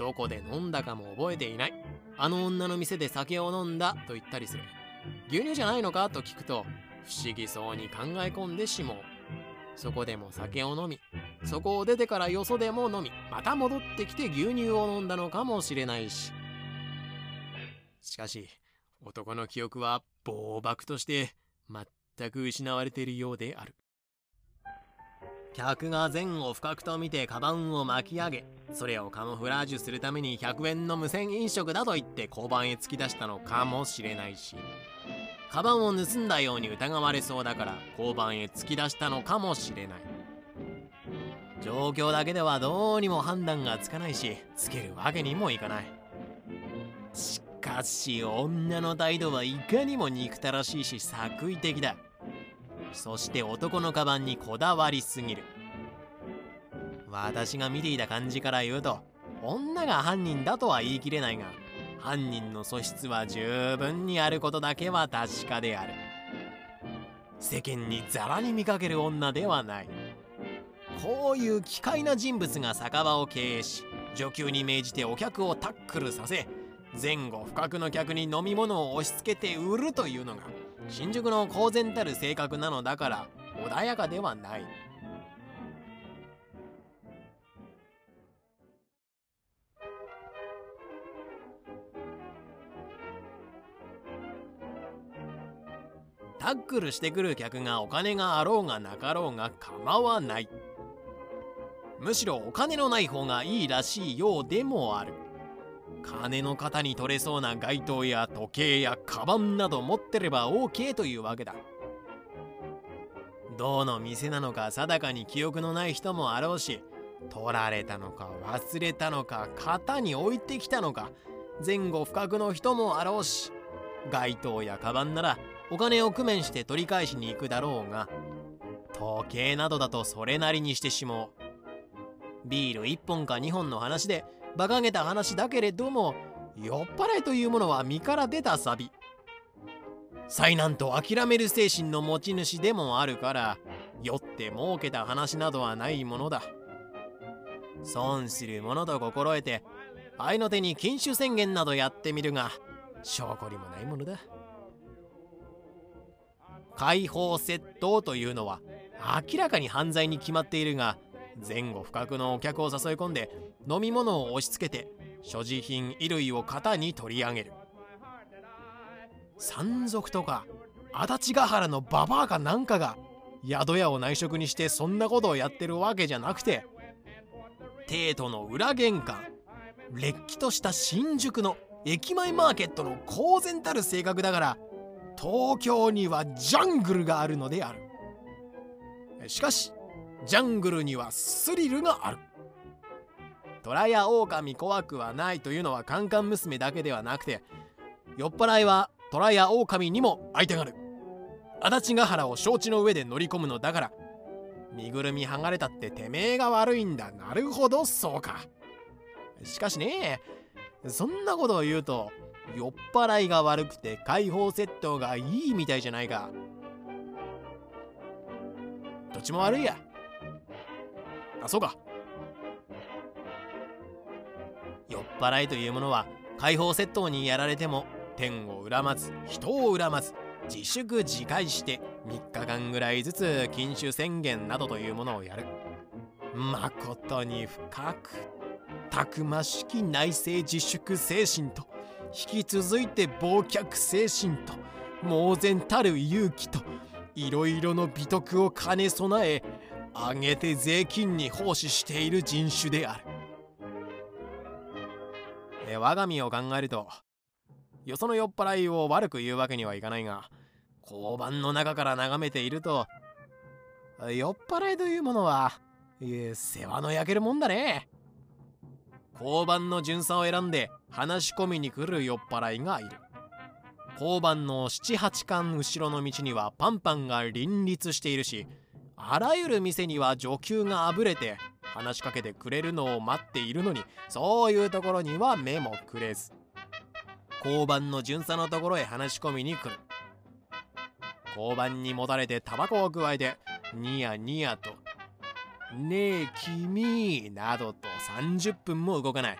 どこで飲んだかも覚えていない。あの女の店で酒を飲んだと言ったりする。牛乳じゃないのか？と聞くと不思議そうに考え込んでしもう。そこでも酒を飲みそこを出てからよそでも飲みまた戻ってきて牛乳を飲んだのかもしれないし。しかし男の記憶は暴漠として全く失われているようである。客が前後不覚と見てカバンを巻き上げそれをカモフラージュするために100円の無銭飲食だと言って交番へ突き出したのかもしれないしカバンを盗んだように疑われそうだから交番へ突き出したのかもしれない。状況だけではどうにも判断がつかないしつけるわけにもいかない。しかし女の態度はいかにも憎たらしいし作為的だ。そして男のカバンにこだわりすぎる。私が見ていた感じから言うと女が犯人だとは言い切れないが犯人の素質は十分にあることだけは確かである。世間にザラに見かける女ではない。こういう奇怪な人物が酒場を経営し女給に命じてお客をタックルさせ前後不覚の客に飲み物を押し付けて売るというのが新宿の公然たる性格なのだから穏やかではない。タックルしてくる客がお金があろうがなかろうが構わない。むしろお金のない方がいいらしいようでもある。金の型に取れそうな街灯や時計やカバンなど持ってれば OK というわけだ。どの店なのか定かに記憶のない人もあろうし取られたのか忘れたのか型に置いてきたのか前後不覚の人もあろうし街灯やカバンならお金を工面して取り返しに行くだろうが時計などだとそれなりにしてしまう。ビール1本か2本の話で馬鹿げた話だけれども酔っ払いというものは身から出たサビ。災難と諦める精神の持ち主でもあるから酔って儲けた話などはないものだ。損するものと心得て愛の手に禁酒宣言などやってみるが証拠にもないものだ。解放窃盗というのは明らかに犯罪に決まっているが前後不覚のお客を誘い込んで飲み物を押し付けて所持品衣類を型に取り上げる。山賊とか足立ヶ原のババアかなんかが宿屋を内職にしてそんなことをやってるわけじゃなくて帝都の裏玄関れっきとした新宿の駅前マーケットの公然たる性格だから東京にはジャングルがあるのである。しかしジャングルにはスリルがある。虎や狼怖くはないというのはカンカン娘だけではなくて酔っ払いは虎や狼にも相手がある。足立ヶ原を承知の上で乗り込むのだから身ぐるみ剥がれたっててめえが悪いんだ。なるほどそうか。しかしねそんなことを言うと酔っ払いが悪くて解放窃盗がいいみたいじゃないか。どっちも悪いや。あそうか。酔っ払いというものは解放窃盗にやられても天を恨まず人を恨まず自粛自戒して3日間ぐらいずつ禁酒宣言などというものをやる。まことに深くたくましき内政自粛精神と引き続いて忘却精神と猛然たる勇気といろいろの美徳を兼ね備えあげて税金に奉仕している人種である。え我が身を考えるとよその酔っ払いを悪く言うわけにはいかないが交番の中から眺めていると酔っ払いというものは世話の焼けるもんだね。交番の巡査を選んで話し込みに来る酔っ払いがいる。交番の78巻後ろの道にはパンパンが林立しているしあらゆる店には女給があぶれて話しかけてくれるのを待っているのにそういうところには目もくれず。交番の巡査のところへ話し込みに来る。交番にもたれてタバコを加えてニヤニヤと「ねえ君」などと30分も動かない。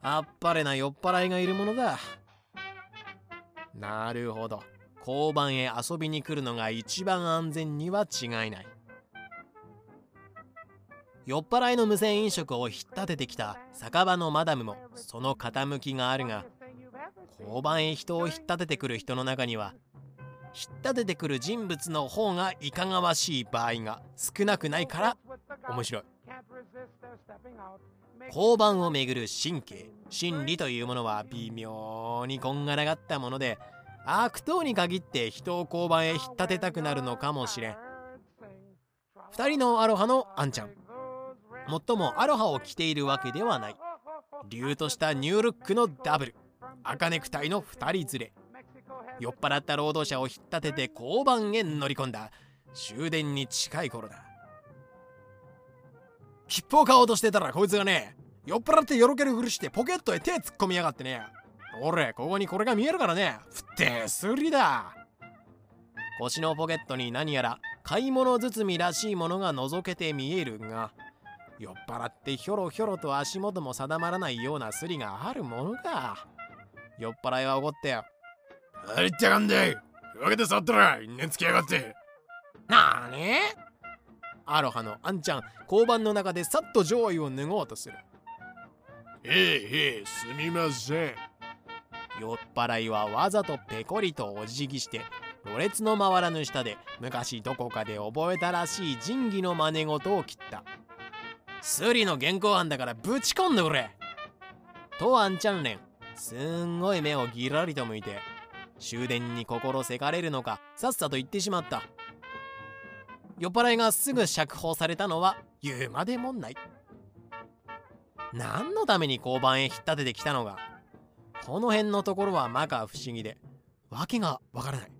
あっぱれな酔っ払いがいるものだ。なるほど。交番へ遊びに来るのが一番安全には違いない。酔っ払いの無銭飲食を引っ立ててきた酒場のマダムもその傾きがあるが交番へ人を引っ立ててくる人の中には引っ立ててくる人物の方がいかがわしい場合が少なくないから面白い。交番をめぐる神経心理というものは微妙にこんがらがったもので悪党に限って人を交番へ引っ立てたくなるのかもしれん。2人のアロハのあんちゃん。もっともアロハを着ているわけではない。竜としたニュールックのダブル。赤ネクタイの2人連れ。酔っ払った労働者を引っ立てて交番へ乗り込んだ。終電に近い頃だ。切符を買おうとしてたらこいつがね酔っ払ってよろけるふりしてポケットへ手突っ込みやがってね。俺ここにこれが見えるからね。ふってすりだ。腰のポケットに何やら買い物包みらしいものが覗けて見えるが酔っ払ってひょろひょろと足元も定まらないようなスリがあるものか酔っ払いは怒って入ってかんで。分けて去ったら因縁つきやがって。なーにアロハのあんちゃん交番の中でさっと上位を脱ごうとする。ええええすみません酔っ払いはわざとペコリとお辞儀してろれつの回らぬ下で昔どこかで覚えたらしい仁義の真似事を切った。スリの現行犯だからぶち込んでくれ。とあんちゃんれん。すんごい目をギラリと向いて終電に心せかれるのかさっさと言ってしまった。酔っ払いがすぐ釈放されたのは言うまでもない。何のために交番へ引っ立ててきたのか。この辺のところは摩訶不思議で訳がわからない。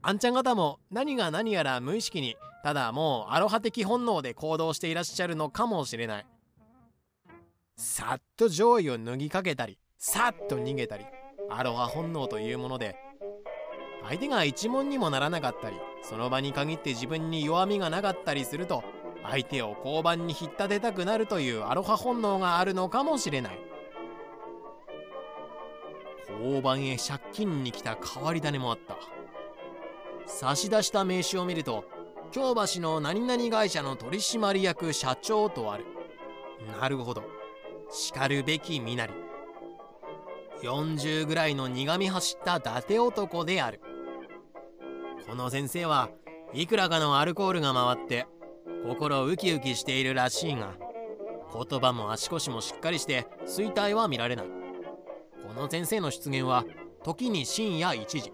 あんちゃん方も何が何やら無意識にただもうアロハ的本能で行動していらっしゃるのかもしれない。さっと上位を脱ぎかけたりさっと逃げたりアロハ本能というもので相手が一問にもならなかったりその場に限って自分に弱みがなかったりすると相手を交番に引っ立てたくなるというアロハ本能があるのかもしれない。交番へ借金に来た変わり種もあった。差し出した名刺を見ると京橋の何々会社の取締役社長とある。なるほど。しかるべき身なり。40ぐらいの苦み走った伊達男である。この先生はいくらかのアルコールが回って心ウキウキしているらしいが言葉も足腰もしっかりして衰退は見られない。この先生の出現は時に深夜1時。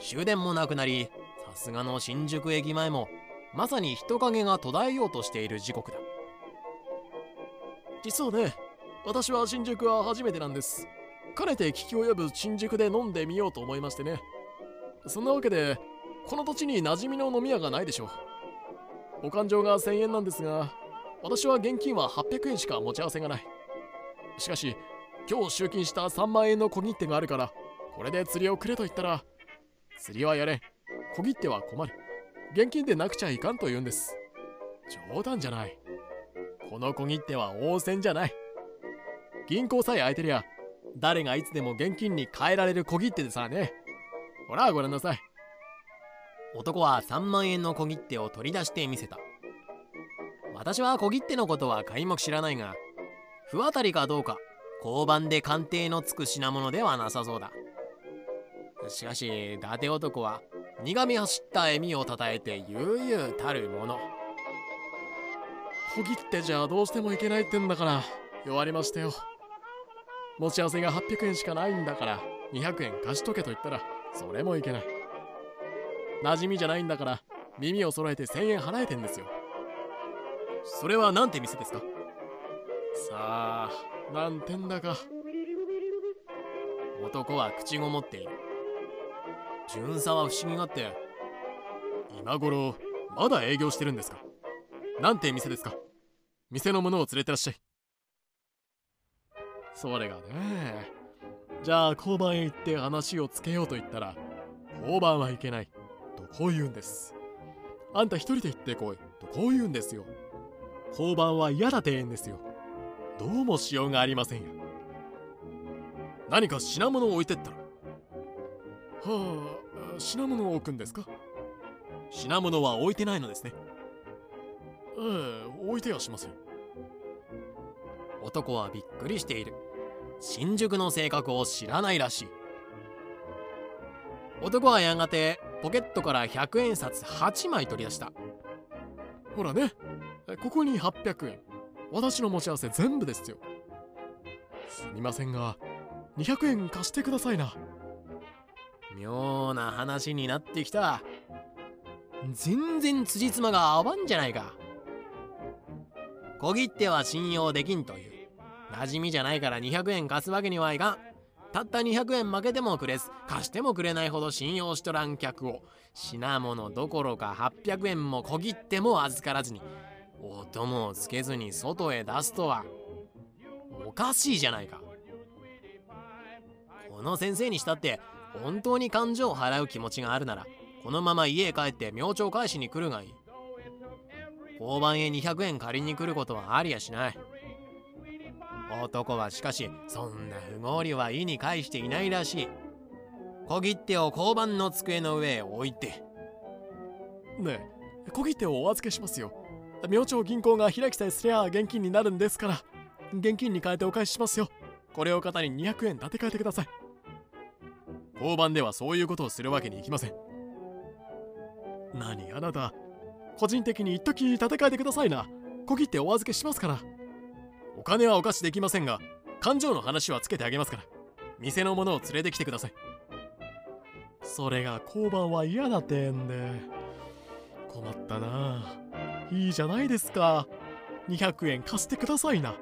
終電もなくなりさすがの新宿駅前もまさに人影が途絶えようとしている時刻だ。実はね私は新宿は初めてなんです。かねて聞き及ぶ新宿で飲んでみようと思いましてね。そんなわけでこの土地に馴染みの飲み屋がないでしょう。お勘定が1000円なんですが私は現金は800円しか持ち合わせがない。しかし今日集金した3万円の小切手があるからこれで釣りをくれと言ったら釣りはやれ小切手は困る現金でなくちゃいかんと言うんです。冗談じゃない。この小切手は応戦じゃない。銀行さえ空いてりゃ誰がいつでも現金に変えられる小切手でさね。ほらご覧なさい。男は3万円の小切手を取り出してみせた。私は小切手のことは皆目知らないが不当たりかどうか交番で鑑定のつく品物ではなさそうだ。しかし伊達男は苦み走った笑みをたたえて悠々たるもの。小切手じゃどうしてもいけないってんだから弱りましたよ。持ち合わせが800円しかないんだから200円貸しとけと言ったらそれもいけない。馴染みじゃないんだから耳を揃えて1000円払えてんですよ。それはなんて店ですか？さあ何点だか。男は口ごもっている。巡査は不思議がって今頃まだ営業してるんですか？なんて店ですか？店の者を連れてらっしゃい。それがねじゃあ交番へ行って話をつけようと言ったら交番はいけないとこう言うんです。あんた一人で行ってこいとこう言うんですよ。交番は嫌だって言うんですよ。どうもしようがありませんよ。何か品物を置いてったら？はあ品物を置くんですか？品物は置いてないのですね。ええ置いてはしません。男はびっくりしている。新宿の性格を知らないらしい。男はやがてポケットから100円札8枚取り出した。ほらね。ここに800円私の持ち合わせ全部ですよ。すみませんが200円貸してくださいな。妙な話になってきた。全然辻褄が合わんじゃないか。小切手は信用できんという。馴染みじゃないから200円貸すわけにはいかん。たった200円負けてもくれず貸してもくれないほど信用しとらん客を。品物どころか800円も小切手も預からずに音もつけずに外へ出すとはおかしいじゃないか。この先生にしたって本当に感情を払う気持ちがあるならこのまま家へ帰って明朝返しに来るがいい。交番へ200円借りに来ることはありやしない。男はしかしそんな不合理は意に介していないらしい。小切手を交番の机の上へ置いて。ねえ小切手をお預けしますよ。明朝銀行が開きさえすりゃ現金になるんですから現金に変えてお返ししますよ。これを肩に200円立て替えてください。交番ではそういうことをするわけにいきません。何あなた個人的に一時立て替えてくださいな。小切手お預けしますから。お金はお貸しできませんが勘定の話はつけてあげますから。店の者を連れてきてください。それが交番は嫌だってんで困ったな。いいじゃないですか。200円貸してくださいな。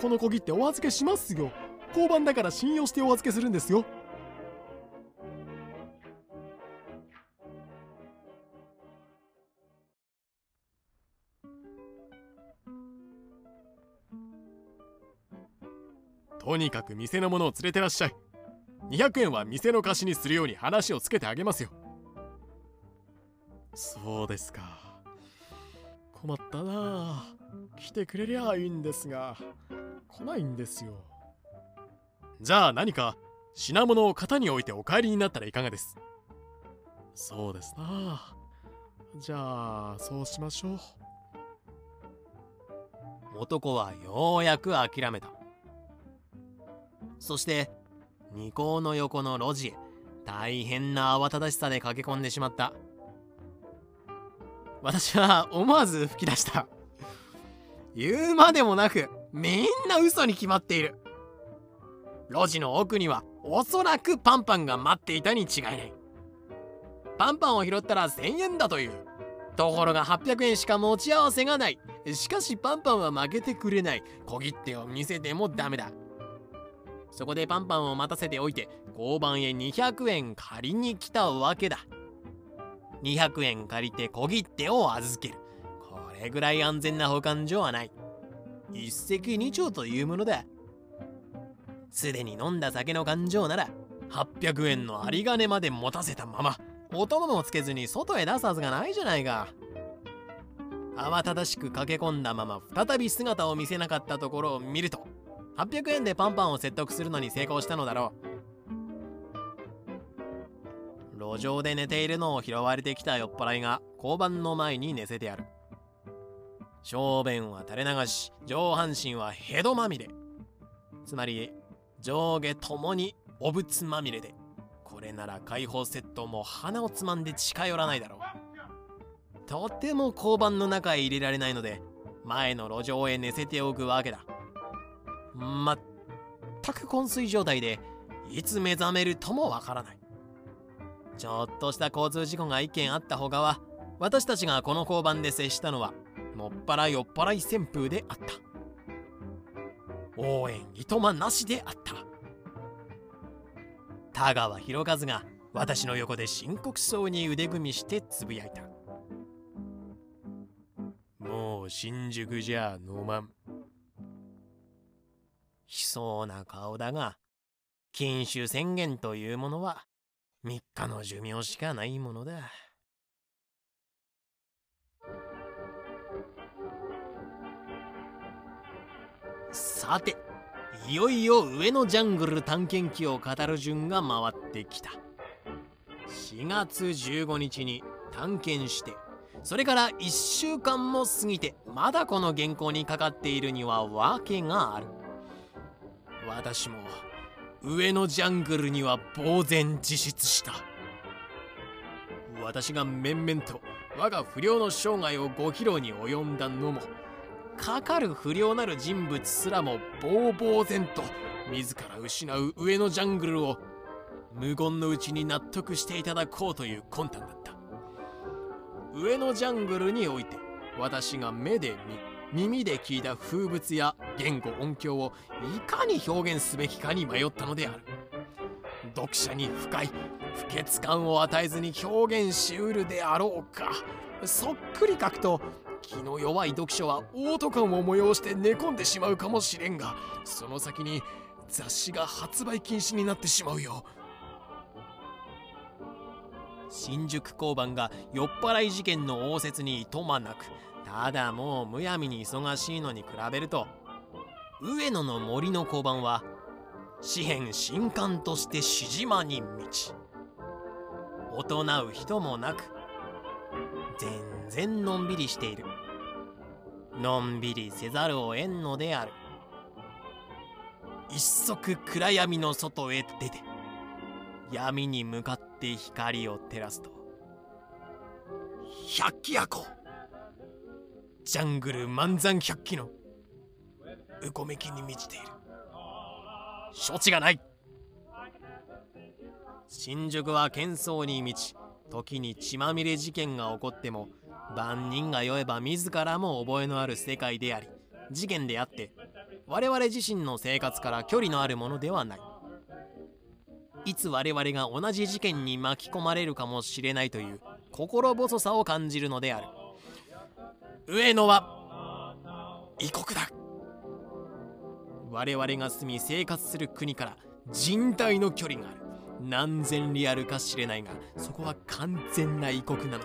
この小切手お預けしますよ。交番だから信用してお預けするんですよ。とにかく店の者を連れてらっしゃい。200円は店の貸しにするように話をつけてあげますよ。そうですか。困ったな来てくれりゃいいんですが。来ないんですよ。じゃあ何か品物を型に置いてお帰りになったらいかがです？そうですなじゃあそうしましょう。男はようやく諦めた。そして二校の横の路地へ大変な慌ただしさで駆け込んでしまった。私は思わず吹き出した。言うまでもなくみんな嘘に決まっている。路地の奥にはおそらくパンパンが待っていたに違いない。パンパンを拾ったら1000円だという。ところが800円しか持ち合わせがない。しかしパンパンは負けてくれない。小切手を見せてもダメだ。そこでパンパンを待たせておいて交番へ200円借りに来たわけだ。200円借りて小切手を預ける。これぐらい安全な保管所はない。一石二鳥というものだ。すでに飲んだ酒の勘定なら800円の有り金まで持たせたままお供もつけずに外へ出すはずがないじゃないか。慌ただしく駆け込んだまま再び姿を見せなかったところを見ると800円でパンパンを説得するのに成功したのだろう。路上で寝ているのを拾われてきた酔っ払いが交番の前に寝せてある。小便は垂れ流し上半身はヘドまみれ。つまり上下ともにお仏まみれで。これなら解放セットも鼻をつまんで近寄らないだろう。とても交番の中へ入れられないので前の路上へ寝せておくわけだ。まったく昏睡状態でいつ目覚めるともわからない。ちょっとした交通事故が一件あったほかは私たちがこの交番で接したのはもっぱら酔っ払い旋風であった。応援いとまなしであった。田川博和が私の横で深刻そうに腕組みしてつぶやいた。もう新宿じゃ飲まん。悲壮な顔だが禁酒宣言というものは3日の寿命しかないものだ。さて、いよいよ上のジャングル探検記を語る順が回ってきた。4月15日に探検して、それから1週間も過ぎて、まだこの原稿にかかっているには訳がある。私も上のジャングルには呆然自失した。私が面々と我が不良の生涯を5キロに及んだのもかかる不良なる人物すらもぼうぼう然と自ら失う上のジャングルを無言のうちに納得していただこうという魂胆だった。上のジャングルにおいて私が目で見耳で聞いた風物や言語音響をいかに表現すべきかに迷ったのである。読者に深い不潔感を与えずに表現しうるであろうか。そっくり書くと気の弱い読書はオート感を催して寝込んでしまうかもしれんがその先に雑誌が発売禁止になってしまうよ。新宿交番が酔っ払い事件の応接にいとまなくただもうむやみに忙しいのに比べると上野の森の交番は紙幣新刊としてしじまに満ち大人う人もなく全然のんびりしている。のんびりせざるを得んのである。一足暗闇の外へ出て闇に向かって光を照らすと百鬼夜行。ジャングル満山百鬼のうごめきに満ちている。処置がない。新宿は喧騒に満ち時に血まみれ事件が起こっても万人が酔えば自らも覚えのある世界であり事件であって我々自身の生活から距離のあるものではない。いつ我々が同じ事件に巻き込まれるかもしれないという心細さを感じるのである。上野は異国だ。我々が住み生活する国から人体の距離がある。何千リアルか知れないがそこは完全な異国なのだ。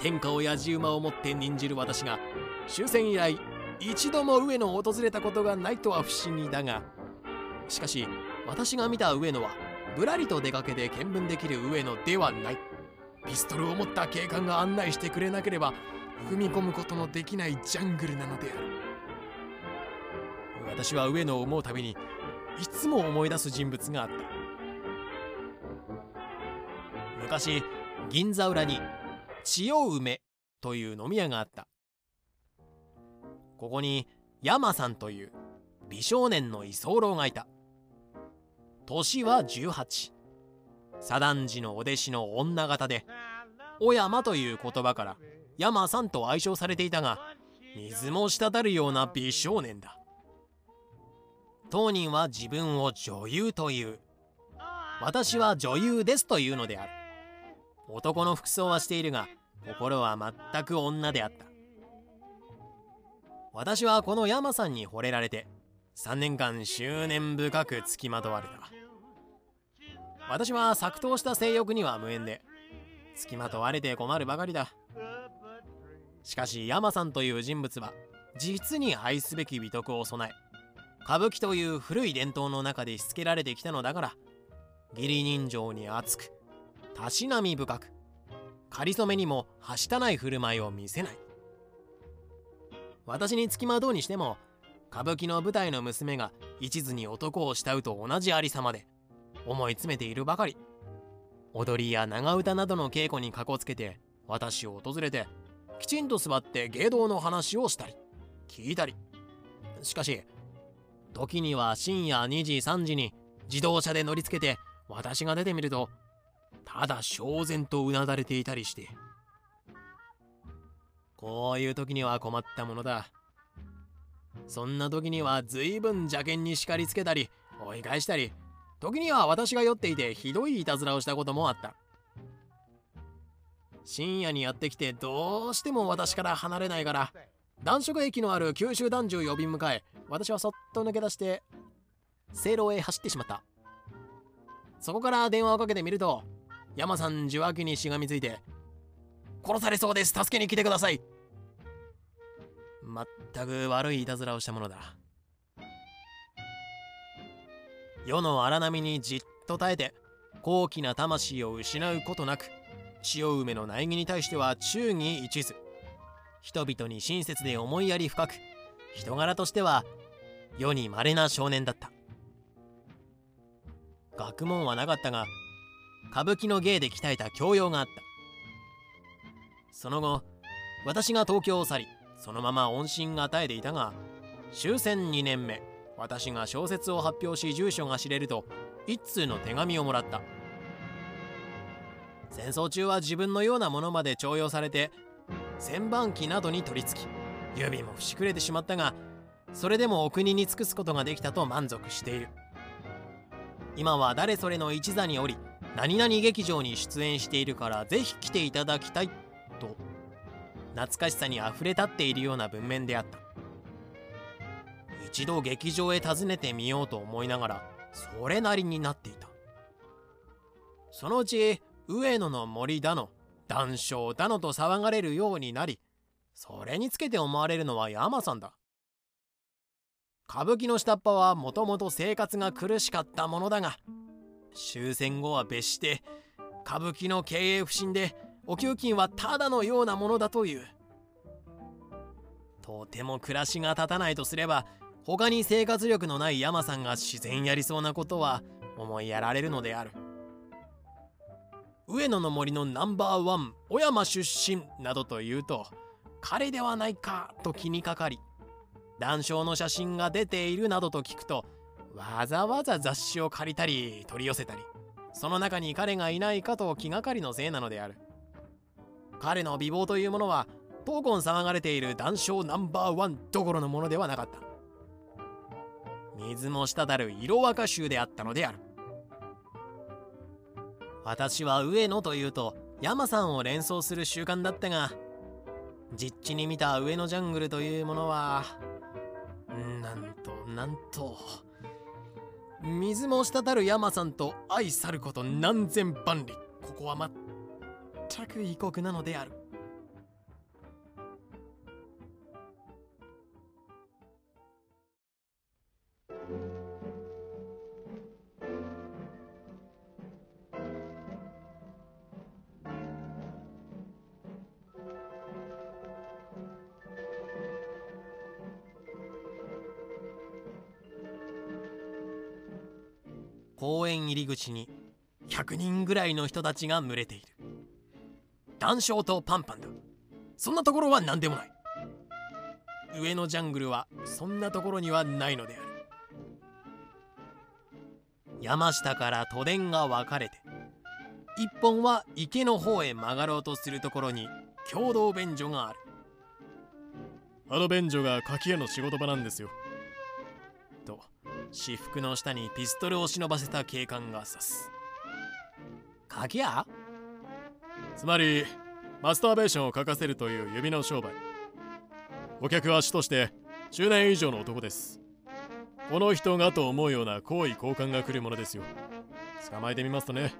天下をやじ馬を持って任じる私が終戦以来一度も上野を訪れたことがないとは不思議だがしかし私が見た上野はぶらりと出かけて見聞できる上野ではない。ピストルを持った警官が案内してくれなければ踏み込むことのできないジャングルなのである。私は上野を思うたびにいつも思い出す人物があった。昔銀座裏に千代梅という飲み屋があった。ここに山さんという美少年の居候がいた。年は18左団次のお弟子の女方で小山という言葉から山さんと愛称されていたが水も滴るような美少年だ。当人は自分を女優という。私は女優ですというのである。男の服装はしているが心は全く女であった。私はこの山さんに惚れられて3年間執念深く付きまとわれた。私は作刀した性欲には無縁で付きまとわれて困るばかりだ。しかし山さんという人物は実に愛すべき美徳を備え歌舞伎という古い伝統の中でしつけられてきたのだから義理人情に厚くたしなみ深くかりそめにもはしたない振る舞いを見せない。私につきまとうにしても歌舞伎の舞台の娘が一途に男を慕うと同じありさまで思い詰めているばかり。踊りや長唄などの稽古にかこつけて私を訪れてきちんと座って芸道の話をしたり聞いたり。しかし時には深夜2時3時に自動車で乗りつけて私が出てみるとただ焦然とうなだれていたりして。こういう時には困ったものだ。そんな時には随分邪険に叱りつけたり追い返したり時には私が酔っていてひどいいたずらをしたこともあった。深夜にやってきてどうしても私から離れないから暖色駅のある九州男女呼び迎え私はそっと抜け出して正路へ走ってしまった。そこから電話をかけてみると山さん受話器にしがみついて殺されそうです。助けに来てください。全く悪いいたずらをしたものだ。世の荒波にじっと耐えて高貴な魂を失うことなく潮梅の苗木に対しては忠義一途。人々に親切で思いやり深く。人柄としては世に稀な少年だった。学問はなかったが歌舞伎の芸で鍛えた教養があった。その後私が東京を去りそのまま音信が絶えていたが終戦2年目。私が小説を発表し住所が知れると一通の手紙をもらった。戦争中は自分のようなものまで徴用されて旋盤機などに取り付き指も節くれてしまったがそれでもお国に尽くすことができたと満足している。今は誰それの一座におり何々劇場に出演しているからぜひ来ていただきたいと懐かしさにあふれ立っているような文面であった。一度劇場へ訪ねてみようと思いながらそれなりになっていた。そのうち上野の森だの談笑だのと騒がれるようになりそれにつけて思われるのは山さんだ。歌舞伎の下っ端はもともと生活が苦しかったものだが終戦後は別して歌舞伎の経営不振でお給金はただのようなものだという。とても暮らしが立たないとすれば他に生活力のない山さんが自然やりそうなことは思いやられるのである。上野の森のナンバーワン小山出身などと言うと彼ではないかと気にかかり談笑の写真が出ているなどと聞くとわざわざ雑誌を借りたり取り寄せたりその中に彼がいないかと気がかりのせいなのである。彼の美貌というものは闘魂騒がれている談笑ナンバーワンどころのものではなかった。水も滴る色若衆であったのである。私は上野というと山さんを連想する習慣だったが実地に見た上野ジャングルというものはなんとなんと水も滴る山さんと愛さること何千万里。ここは全く異国なのである。公園入り口に100人ぐらいの人たちが群れている。談笑とパンパンだ。そんなところは何でもない。上のジャングルはそんなところにはないのである。山下から都電が分かれて一本は池の方へ曲がろうとするところに共同便所がある。あの便所が柿屋の仕事場なんですよ。と私服の下にピストルを忍ばせた警官が指す。鍵屋？つまりマスターベーションを書かせるという指の商売。お客は主として10年以上の男です。この人がと思うような好意交換が来るものですよ。捕まえてみますとね。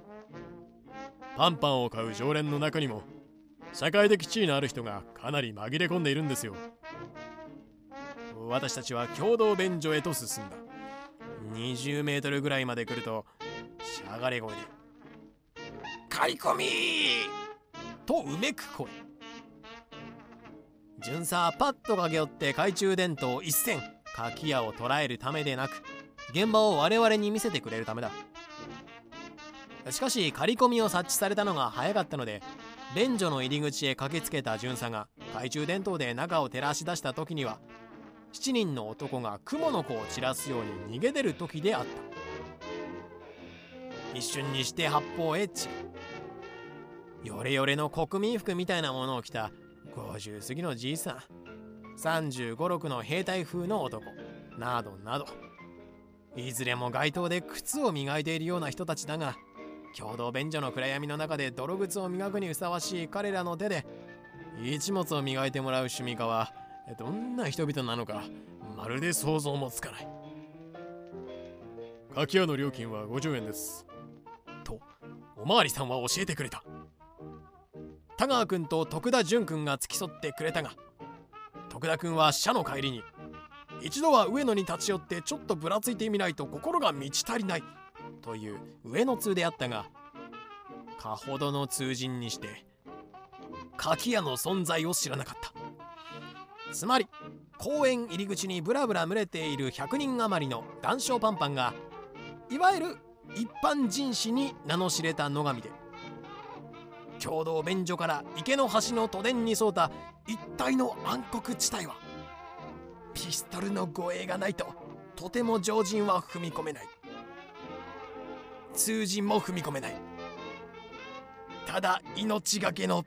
パンパンを買う常連の中にも社会的地位のある人がかなり紛れ込んでいるんですよ。私たちは共同便所へと進んだ。20メートルぐらいまで来るとしゃがれ声で「買い込み!」とうめく声巡査はパッと駆け寄って懐中電灯一銭柿屋を捉えるためでなく現場を我々に見せてくれるためだしかし刈り込みを察知されたのが早かったので便所の入り口へ駆けつけた巡査が懐中電灯で中を照らし出した時には7人の男が雲の子を散らすように逃げ出る時であった。一瞬にして八方へ散る。ヨレヨレの国民服みたいなものを着た50過ぎのじいさん。3 5 6の兵隊風の男。などなど。いずれも街頭で靴を磨いているような人たちだが共同便所の暗闇の中で泥靴を磨くにふさわしい彼らの手で一物を磨いてもらう趣味家はどんな人々なのかまるで想像もつかない。柿屋の料金は50円です。とおまわりさんは教えてくれた。田川君と徳田淳君が付き添ってくれたが徳田君は社の帰りに一度は上野に立ち寄ってちょっとぶらついてみないと心が満ち足りないという上野通であったがかほどの通人にして柿屋の存在を知らなかった。つまり公園入り口にブラブラ群れている100人余りの岩礁パンパンがいわゆる一般人士に名の知れた野上で共同便所から池の端の都電に沿うた一帯の暗黒地帯はピストルの護衛がないととても常人は踏み込めない。通人も踏み込めない。ただ命がけの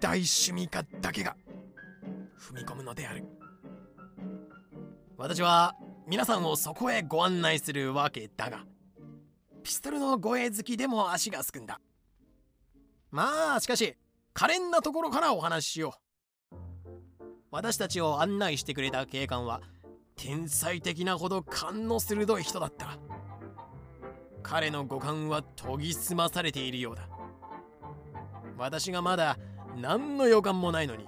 大趣味家だけが踏み込むのである。私は皆さんをそこへご案内するわけだがピストルの護衛好きでも足がすくんだ。まあしかし可憐なところからお話ししよう。私たちを案内してくれた警官は天才的なほど勘の鋭い人だった。彼の五感は研ぎ澄まされているようだ。私がまだ何の予感もないのに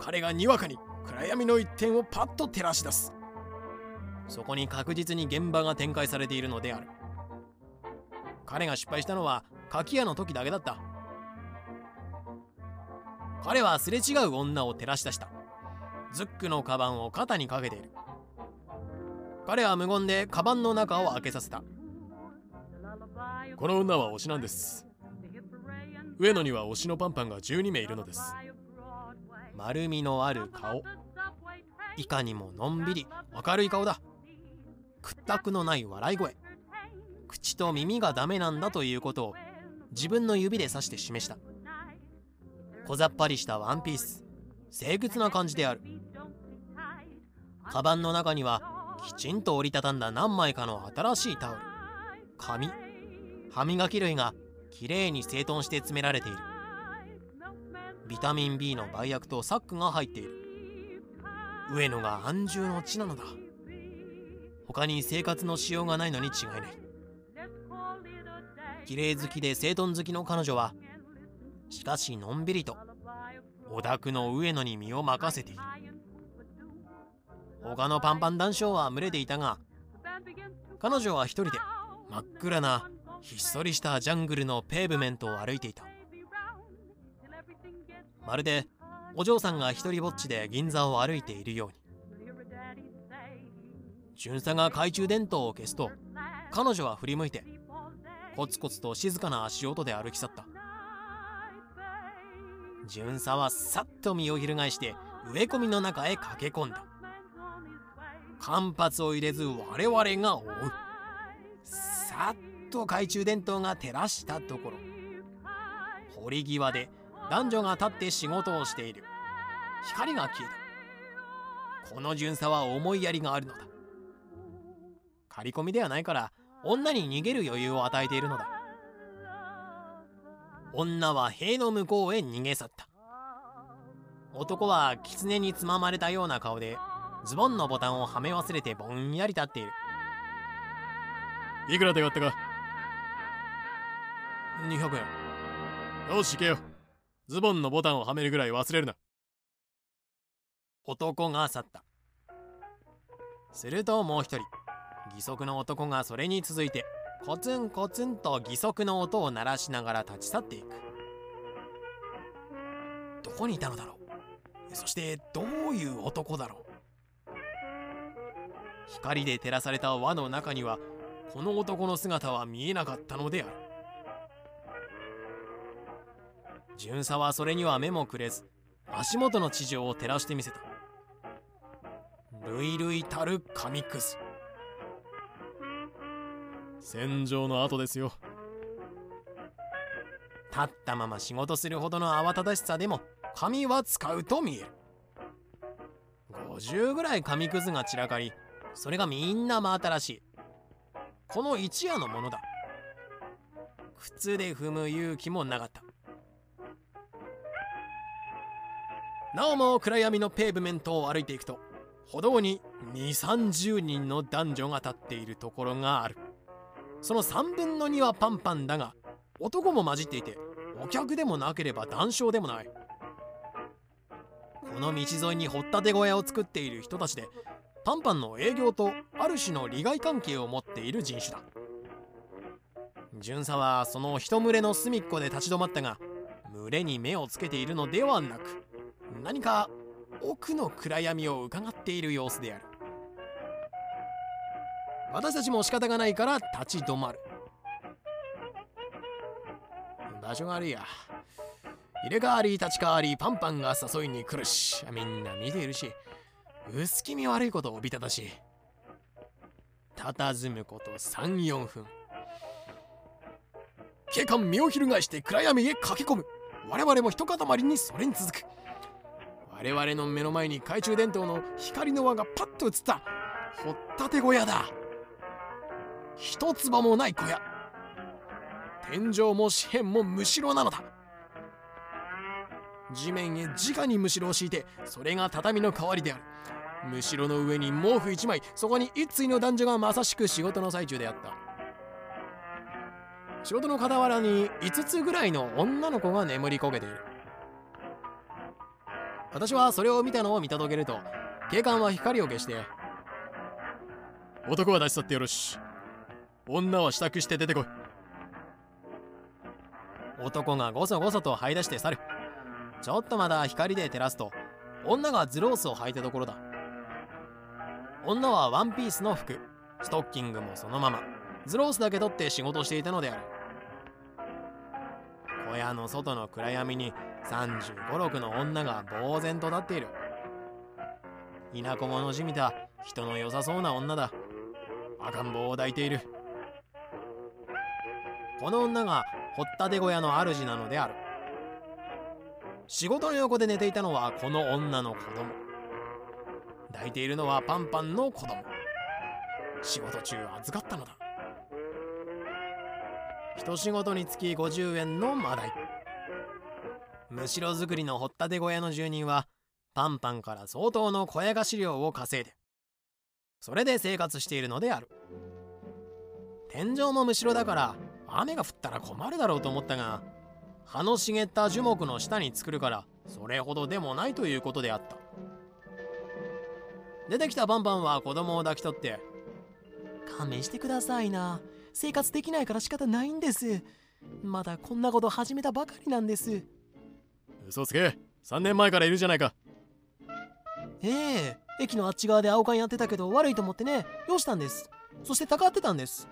彼がにわかに暗闇の一点をパッと照らし出す。そこに確実に現場が展開されているのである。彼が失敗したのは柿屋の時だけだった。彼はすれ違う女を照らし出した。ズックのカバンを肩にかけている。彼は無言でカバンの中を開けさせたこの女は推しなんです。上野には推しのパンパンが12名いるのです丸みのある顔。いかにものんびり明るい顔だ。屈託のない笑い声。口と耳がダメなんだということを自分の指で指して示した。小ざっぱりしたワンピース。清潔な感じである。カバンの中にはきちんと折りたたんだ何枚かの新しいタオル。紙。歯磨き類がきれいに整頓して詰められている。ビタミン B の売薬とサックが入っている。上野が安住の地なのだ。他に生活のしようがないのに違いない。綺麗好きで整頓好きの彼女はしかしのんびりとお宅の上野に身を任せている。他のパンパン男性は群れていたが彼女は一人で真っ暗なひっそりしたジャングルのペーブメントを歩いていた。まるでお嬢さんが一人ぼっちで銀座を歩いているように。巡査が懐中電灯を消すと彼女は振り向いてコツコツと静かな足音で歩き去った。巡査はさっと身を翻して植え込みの中へ駆け込んだ。間髪を入れず我々が追う。さっと懐中電灯が照らしたところ堀際で男女が立って仕事をしている。光が消えた。この巡査は思いやりがあるのだ。刈り込みではないから女に逃げる余裕を与えているのだ。女は塀の向こうへ逃げ去った。男は狐につままれたような顔でズボンのボタンをはめ忘れてぼんやり立っている。いくらで買ったか。200円。よし行けよズボンのボタンをはめるぐらい忘れるな。男が去った。するともう一人。義足の男がそれに続いてコツンコツンと義足の音を鳴らしながら立ち去っていく。どこにいたのだろう。そしてどういう男だろう。光で照らされた輪の中にはこの男の姿は見えなかったのである。巡査はそれには目もくれず足元の地上を照らしてみせた。類々たる紙くず戦場の後ですよ。立ったまま仕事するほどの慌ただしさでも紙は使うと見える。50ぐらい紙くずが散らかりそれがみんな真新しい。この一夜のものだ。靴で踏む勇気もなかった。なおも暗闇のペーブメントを歩いていくと歩道に2 3 0人の男女が立っているところがある。その3分の2はパンパンだが男も混じっていてお客でもなければ談笑でもない。この道沿いに掘ったて小屋を作っている人たちでパンパンの営業とある種の利害関係を持っている人種だ。巡査はその一群れの隅っこで立ち止まったが群れに目をつけているのではなく何か奥の暗闇を伺っている様子である。私たちも仕方がないから立ち止まる。場所が悪いや。入れ替わり立ち替わりパンパンが誘いに来るし。みんな見ているし。薄気味悪いことをおびただし。い佇むこと34分。警官身を翻して暗闇へ駆け込む。我々も一塊にそれに続く。我々の目の前に懐中電灯の光の輪がパッと映った掘ったて小屋だ。一坪もない小屋。天井も四辺もむしろなのだ。地面へ直にむしろを敷いてそれが畳の代わりである。むしろの上に毛布一枚そこに一対の男女がまさしく仕事の最中であった。仕事の傍らに5つぐらいの女の子が眠りこげている。私はそれを見たのを見届けると警官は光を消して男は出し去ってよろし女は支度して出てこい。男がごそごそと這い出して去る。ちょっとまだ光で照らすと女がズロースを履いたところだ。女はワンピースの服ストッキングもそのまま。ズロースだけ取って仕事していたのである。小屋の外の暗闇に3 5 6の女が呆然と立っている。田舎者じみた人の良さそうな女だ。赤ん坊を抱いている。この女が掘ったて小屋の主なのである。仕事の横で寝ていたのはこの女の子供。抱いているのはパンパンの子供。仕事中預かったのだ。一仕事につき50円のマダイむしろ作りの掘ったて小屋の住人はパンパンから相当の小屋貸し料を稼いでそれで生活しているのである。天井もむしろだから雨が降ったら困るだろうと思ったが葉の茂った樹木の下に作るからそれほどでもないということであった。出てきたパンパンは子供を抱き取って勘弁してくださいな。生活できないから仕方ないんです。まだこんなこと始めたばかりなんです。嘘つけ。3年前からいるじゃないか。ええ。駅のあっち側で青缶やってたけど悪いと思ってね。よしたんです。そしてたかってたんです。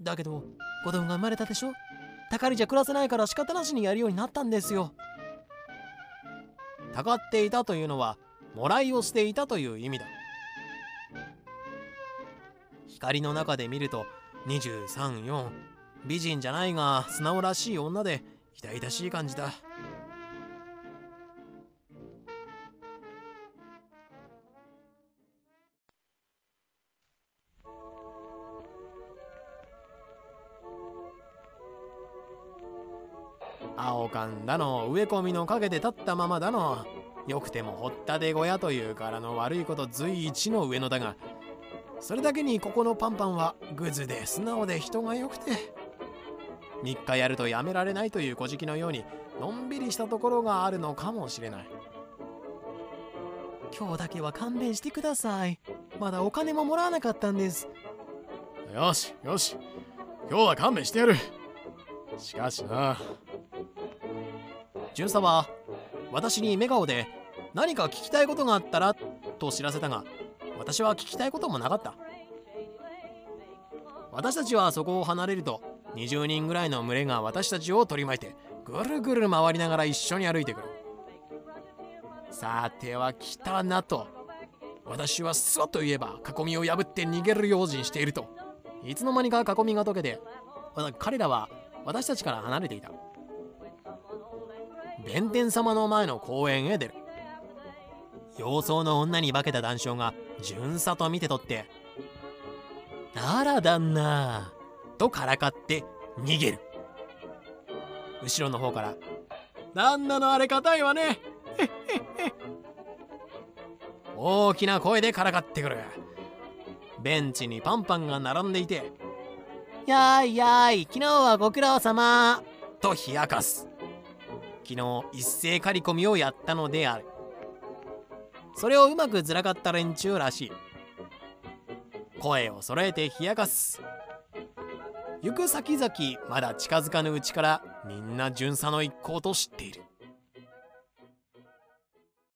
だけど子供が生まれたでしょ。たかりじゃ暮らせないから仕方なしにやるようになったんですよ。たかっていたというのはもらいをしていたという意味だ。光の中で見ると234美人じゃないが素直らしい女で痛々しい感じだ。青缶だの植え込みの陰で立ったままだのよくても掘ったて小屋という柄の悪いこと随一の上野だがそれだけにここのパンパンはグズで素直で人が良くて。3日やるとやめられないという小じのようにのんびりしたところがあるのかもしれない。今日だけは勘弁してください。まだお金ももらわなかったんです。よしよし。今日は勘弁してやる。しかしな。巡査は私に笑顔で何か聞きたいことがあったらと知らせたが私は聞きたいこともなかった。私たちはそこを離れると20人ぐらいの群れが私たちを取り巻いてぐるぐる回りながら一緒に歩いてくる。さては来たなと私はスワといえば囲みを破って逃げる用心しているといつの間にか囲みが解けて彼らは私たちから離れていた。弁天様の前の公園へ出る。様相の女に化けた談笑が巡査と見て取って「あら旦那」とからかって逃げる。後ろの方から「旦那のあれ硬いわね」へっへっへ大きな声でからかってくる。ベンチにパンパンが並んでいて「やーいやーい昨日はご苦労様」と冷やかす。昨日一斉刈り込みをやったのである。それをうまくずらかった連中らしい。声を揃えて冷やかす。行く先々まだ近づかぬうちからみんな巡査の一行と知っている。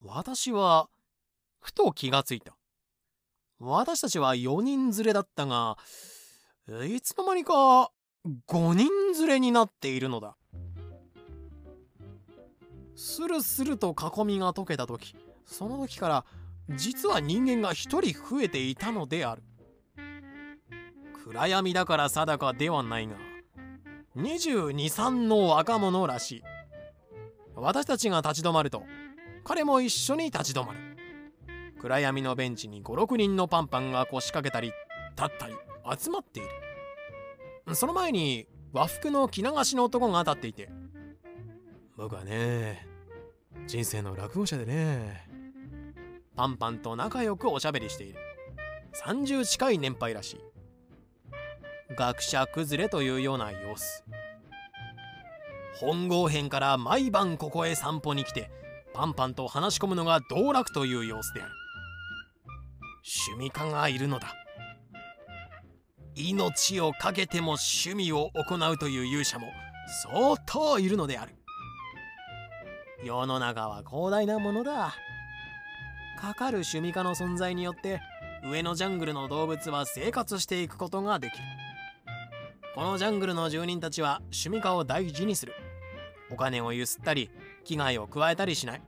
私はふと気がついた。私たちは4人連れだったがいつの間にか5人連れになっているのだ。スルスルと囲みが解けた時その時から実は人間が1人増えていたのである。暗闇だから定かではないが223の若者らしい。私たちが立ち止まると彼も一緒に立ち止まる。暗闇のベンチに56人のパンパンが腰掛けたり立ったり集まっている。その前に和服の着流しの男が立っていて僕はね人生の落語者でねパンパンと仲良くおしゃべりしている。30近い年配らしい。学者崩れというような様子。本郷編から毎晩ここへ散歩に来てパンパンと話し込むのが道楽という様子である。趣味家がいるのだ。命を懸けても趣味を行うという勇者も相当いるのである。世の中は広大なものだ。かかる趣味家の存在によって上のジャングルの動物は生活していくことができる。このジャングルの住人たちは趣味家を大事にする。お金をゆすったり危害を加えたりしない。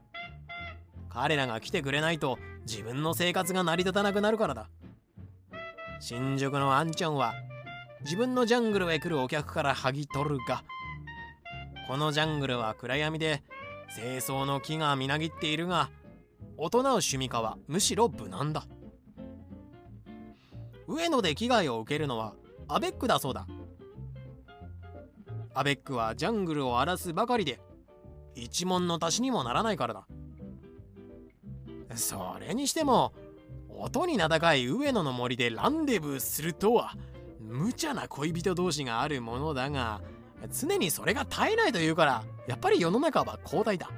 彼らが来てくれないと自分の生活が成り立たなくなるからだ。新宿のアンちゃんは自分のジャングルへ来るお客から剥ぎ取るがこのジャングルは暗闇で清掃の木がみなぎっているが大人う趣味家はむしろ無難だ。上野で危害を受けるのはアベックだそうだ。アベックはジャングルを荒らすばかりで一文の足しにもならないからだ。それにしても音に名高い上野の森でランデブーするとは無茶な恋人同士があるものだが常にそれが絶えないというからやっぱり世の中は広大だ。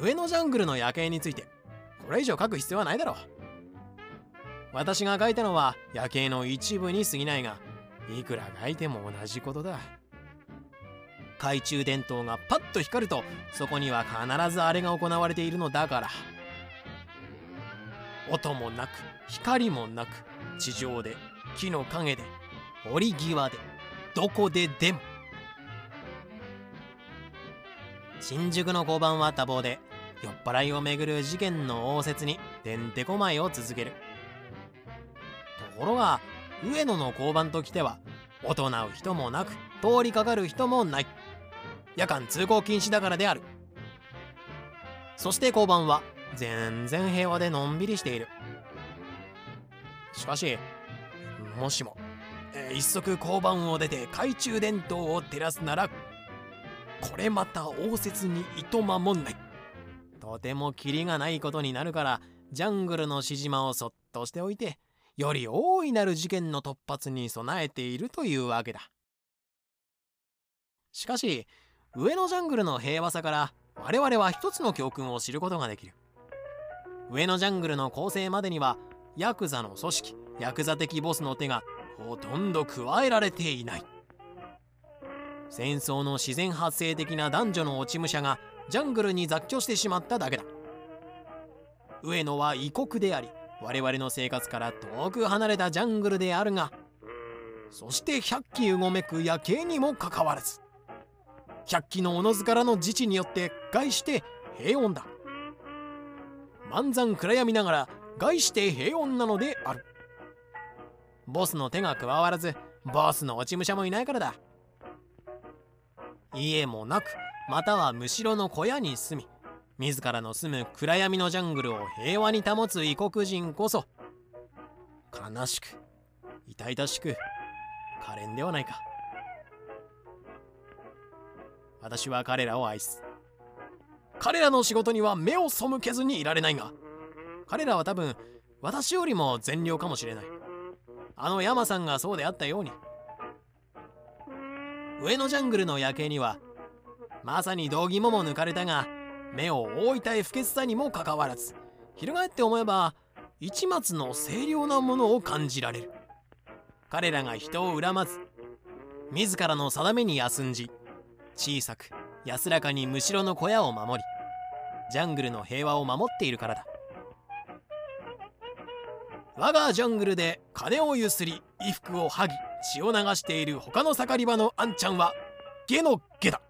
上野ジャングルの夜景について。これ以上書く必要はないだろう。私が書いたのは夜景の一部に過ぎないがいくら書いても同じことだ。懐中電灯がパッと光るとそこには必ずあれが行われているのだから。音もなく光もなく地上で木の陰で折り際でどこででも新宿の交番は多忙で酔っ払いをめぐる事件の応接にてんてこまいを続ける。ところが上野の交番ときては大人う人もなく通りかかる人もない。夜間通行禁止だからである。そして交番は全然平和でのんびりしている。しかしもしも、えー一足交番を出て懐中電灯を照らすならこれまた応接にいとまもんない。とてもキリがないことになるからジャングルのしじまをそっとしておいてより大いなる事件の突発に備えているというわけだ。しかし上のジャングルの平和さから我々は一つの教訓を知ることができる。上のジャングルの構成までにはヤクザの組織ヤクザ的ボスの手がほとんど加えられていない。戦争の自然発生的な男女の落ち武者がジャングルに雑居してしまっただけだ。上野は異国であり我々の生活から遠く離れたジャングルであるがそして百鬼うごめく夜景にもかかわらず百鬼のおのずからの自治によって概して平穏だ。満山暗闇ながら概して平穏なのである。ボスの手が加わらずボスの落ち武者もいないからだ。家もなくまたはむしろの小屋に住み自らの住む暗闇のジャングルを平和に保つ異国人こそ悲しく痛々しく可憐ではないか。私は彼らを愛す。彼らの仕事には目を背けずにいられないが彼らは多分私よりも善良かもしれない。あの山さんがそうであったように上のジャングルの夜景にはまさに道義もも抜かれたが目を覆いたい不潔さにもかかわらず翻って思えば一末の清涼なものを感じられる。彼らが人を恨まず自らの定めに休んじ小さく安らかにむしろの小屋を守りジャングルの平和を守っているからだ。我がジャングルで金をゆすり衣服を剥ぎ血を流している他の盛り場のあんちゃんはゲのゲだ。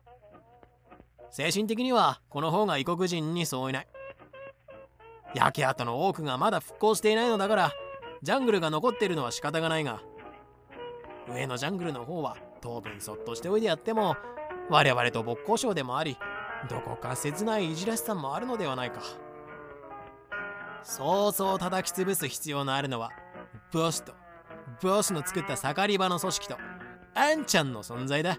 精神的にはこの方が異国人に相違ない。焼け跡の多くがまだ復興していないのだからジャングルが残っているのは仕方がないが上のジャングルの方は当分そっとしておいでやっても我々と勃興省でもありどこか切ないいじらしさもあるのではないか。そうそう叩き潰す必要のあるのはボスとボスの作った盛り場の組織とあんちゃんの存在だ。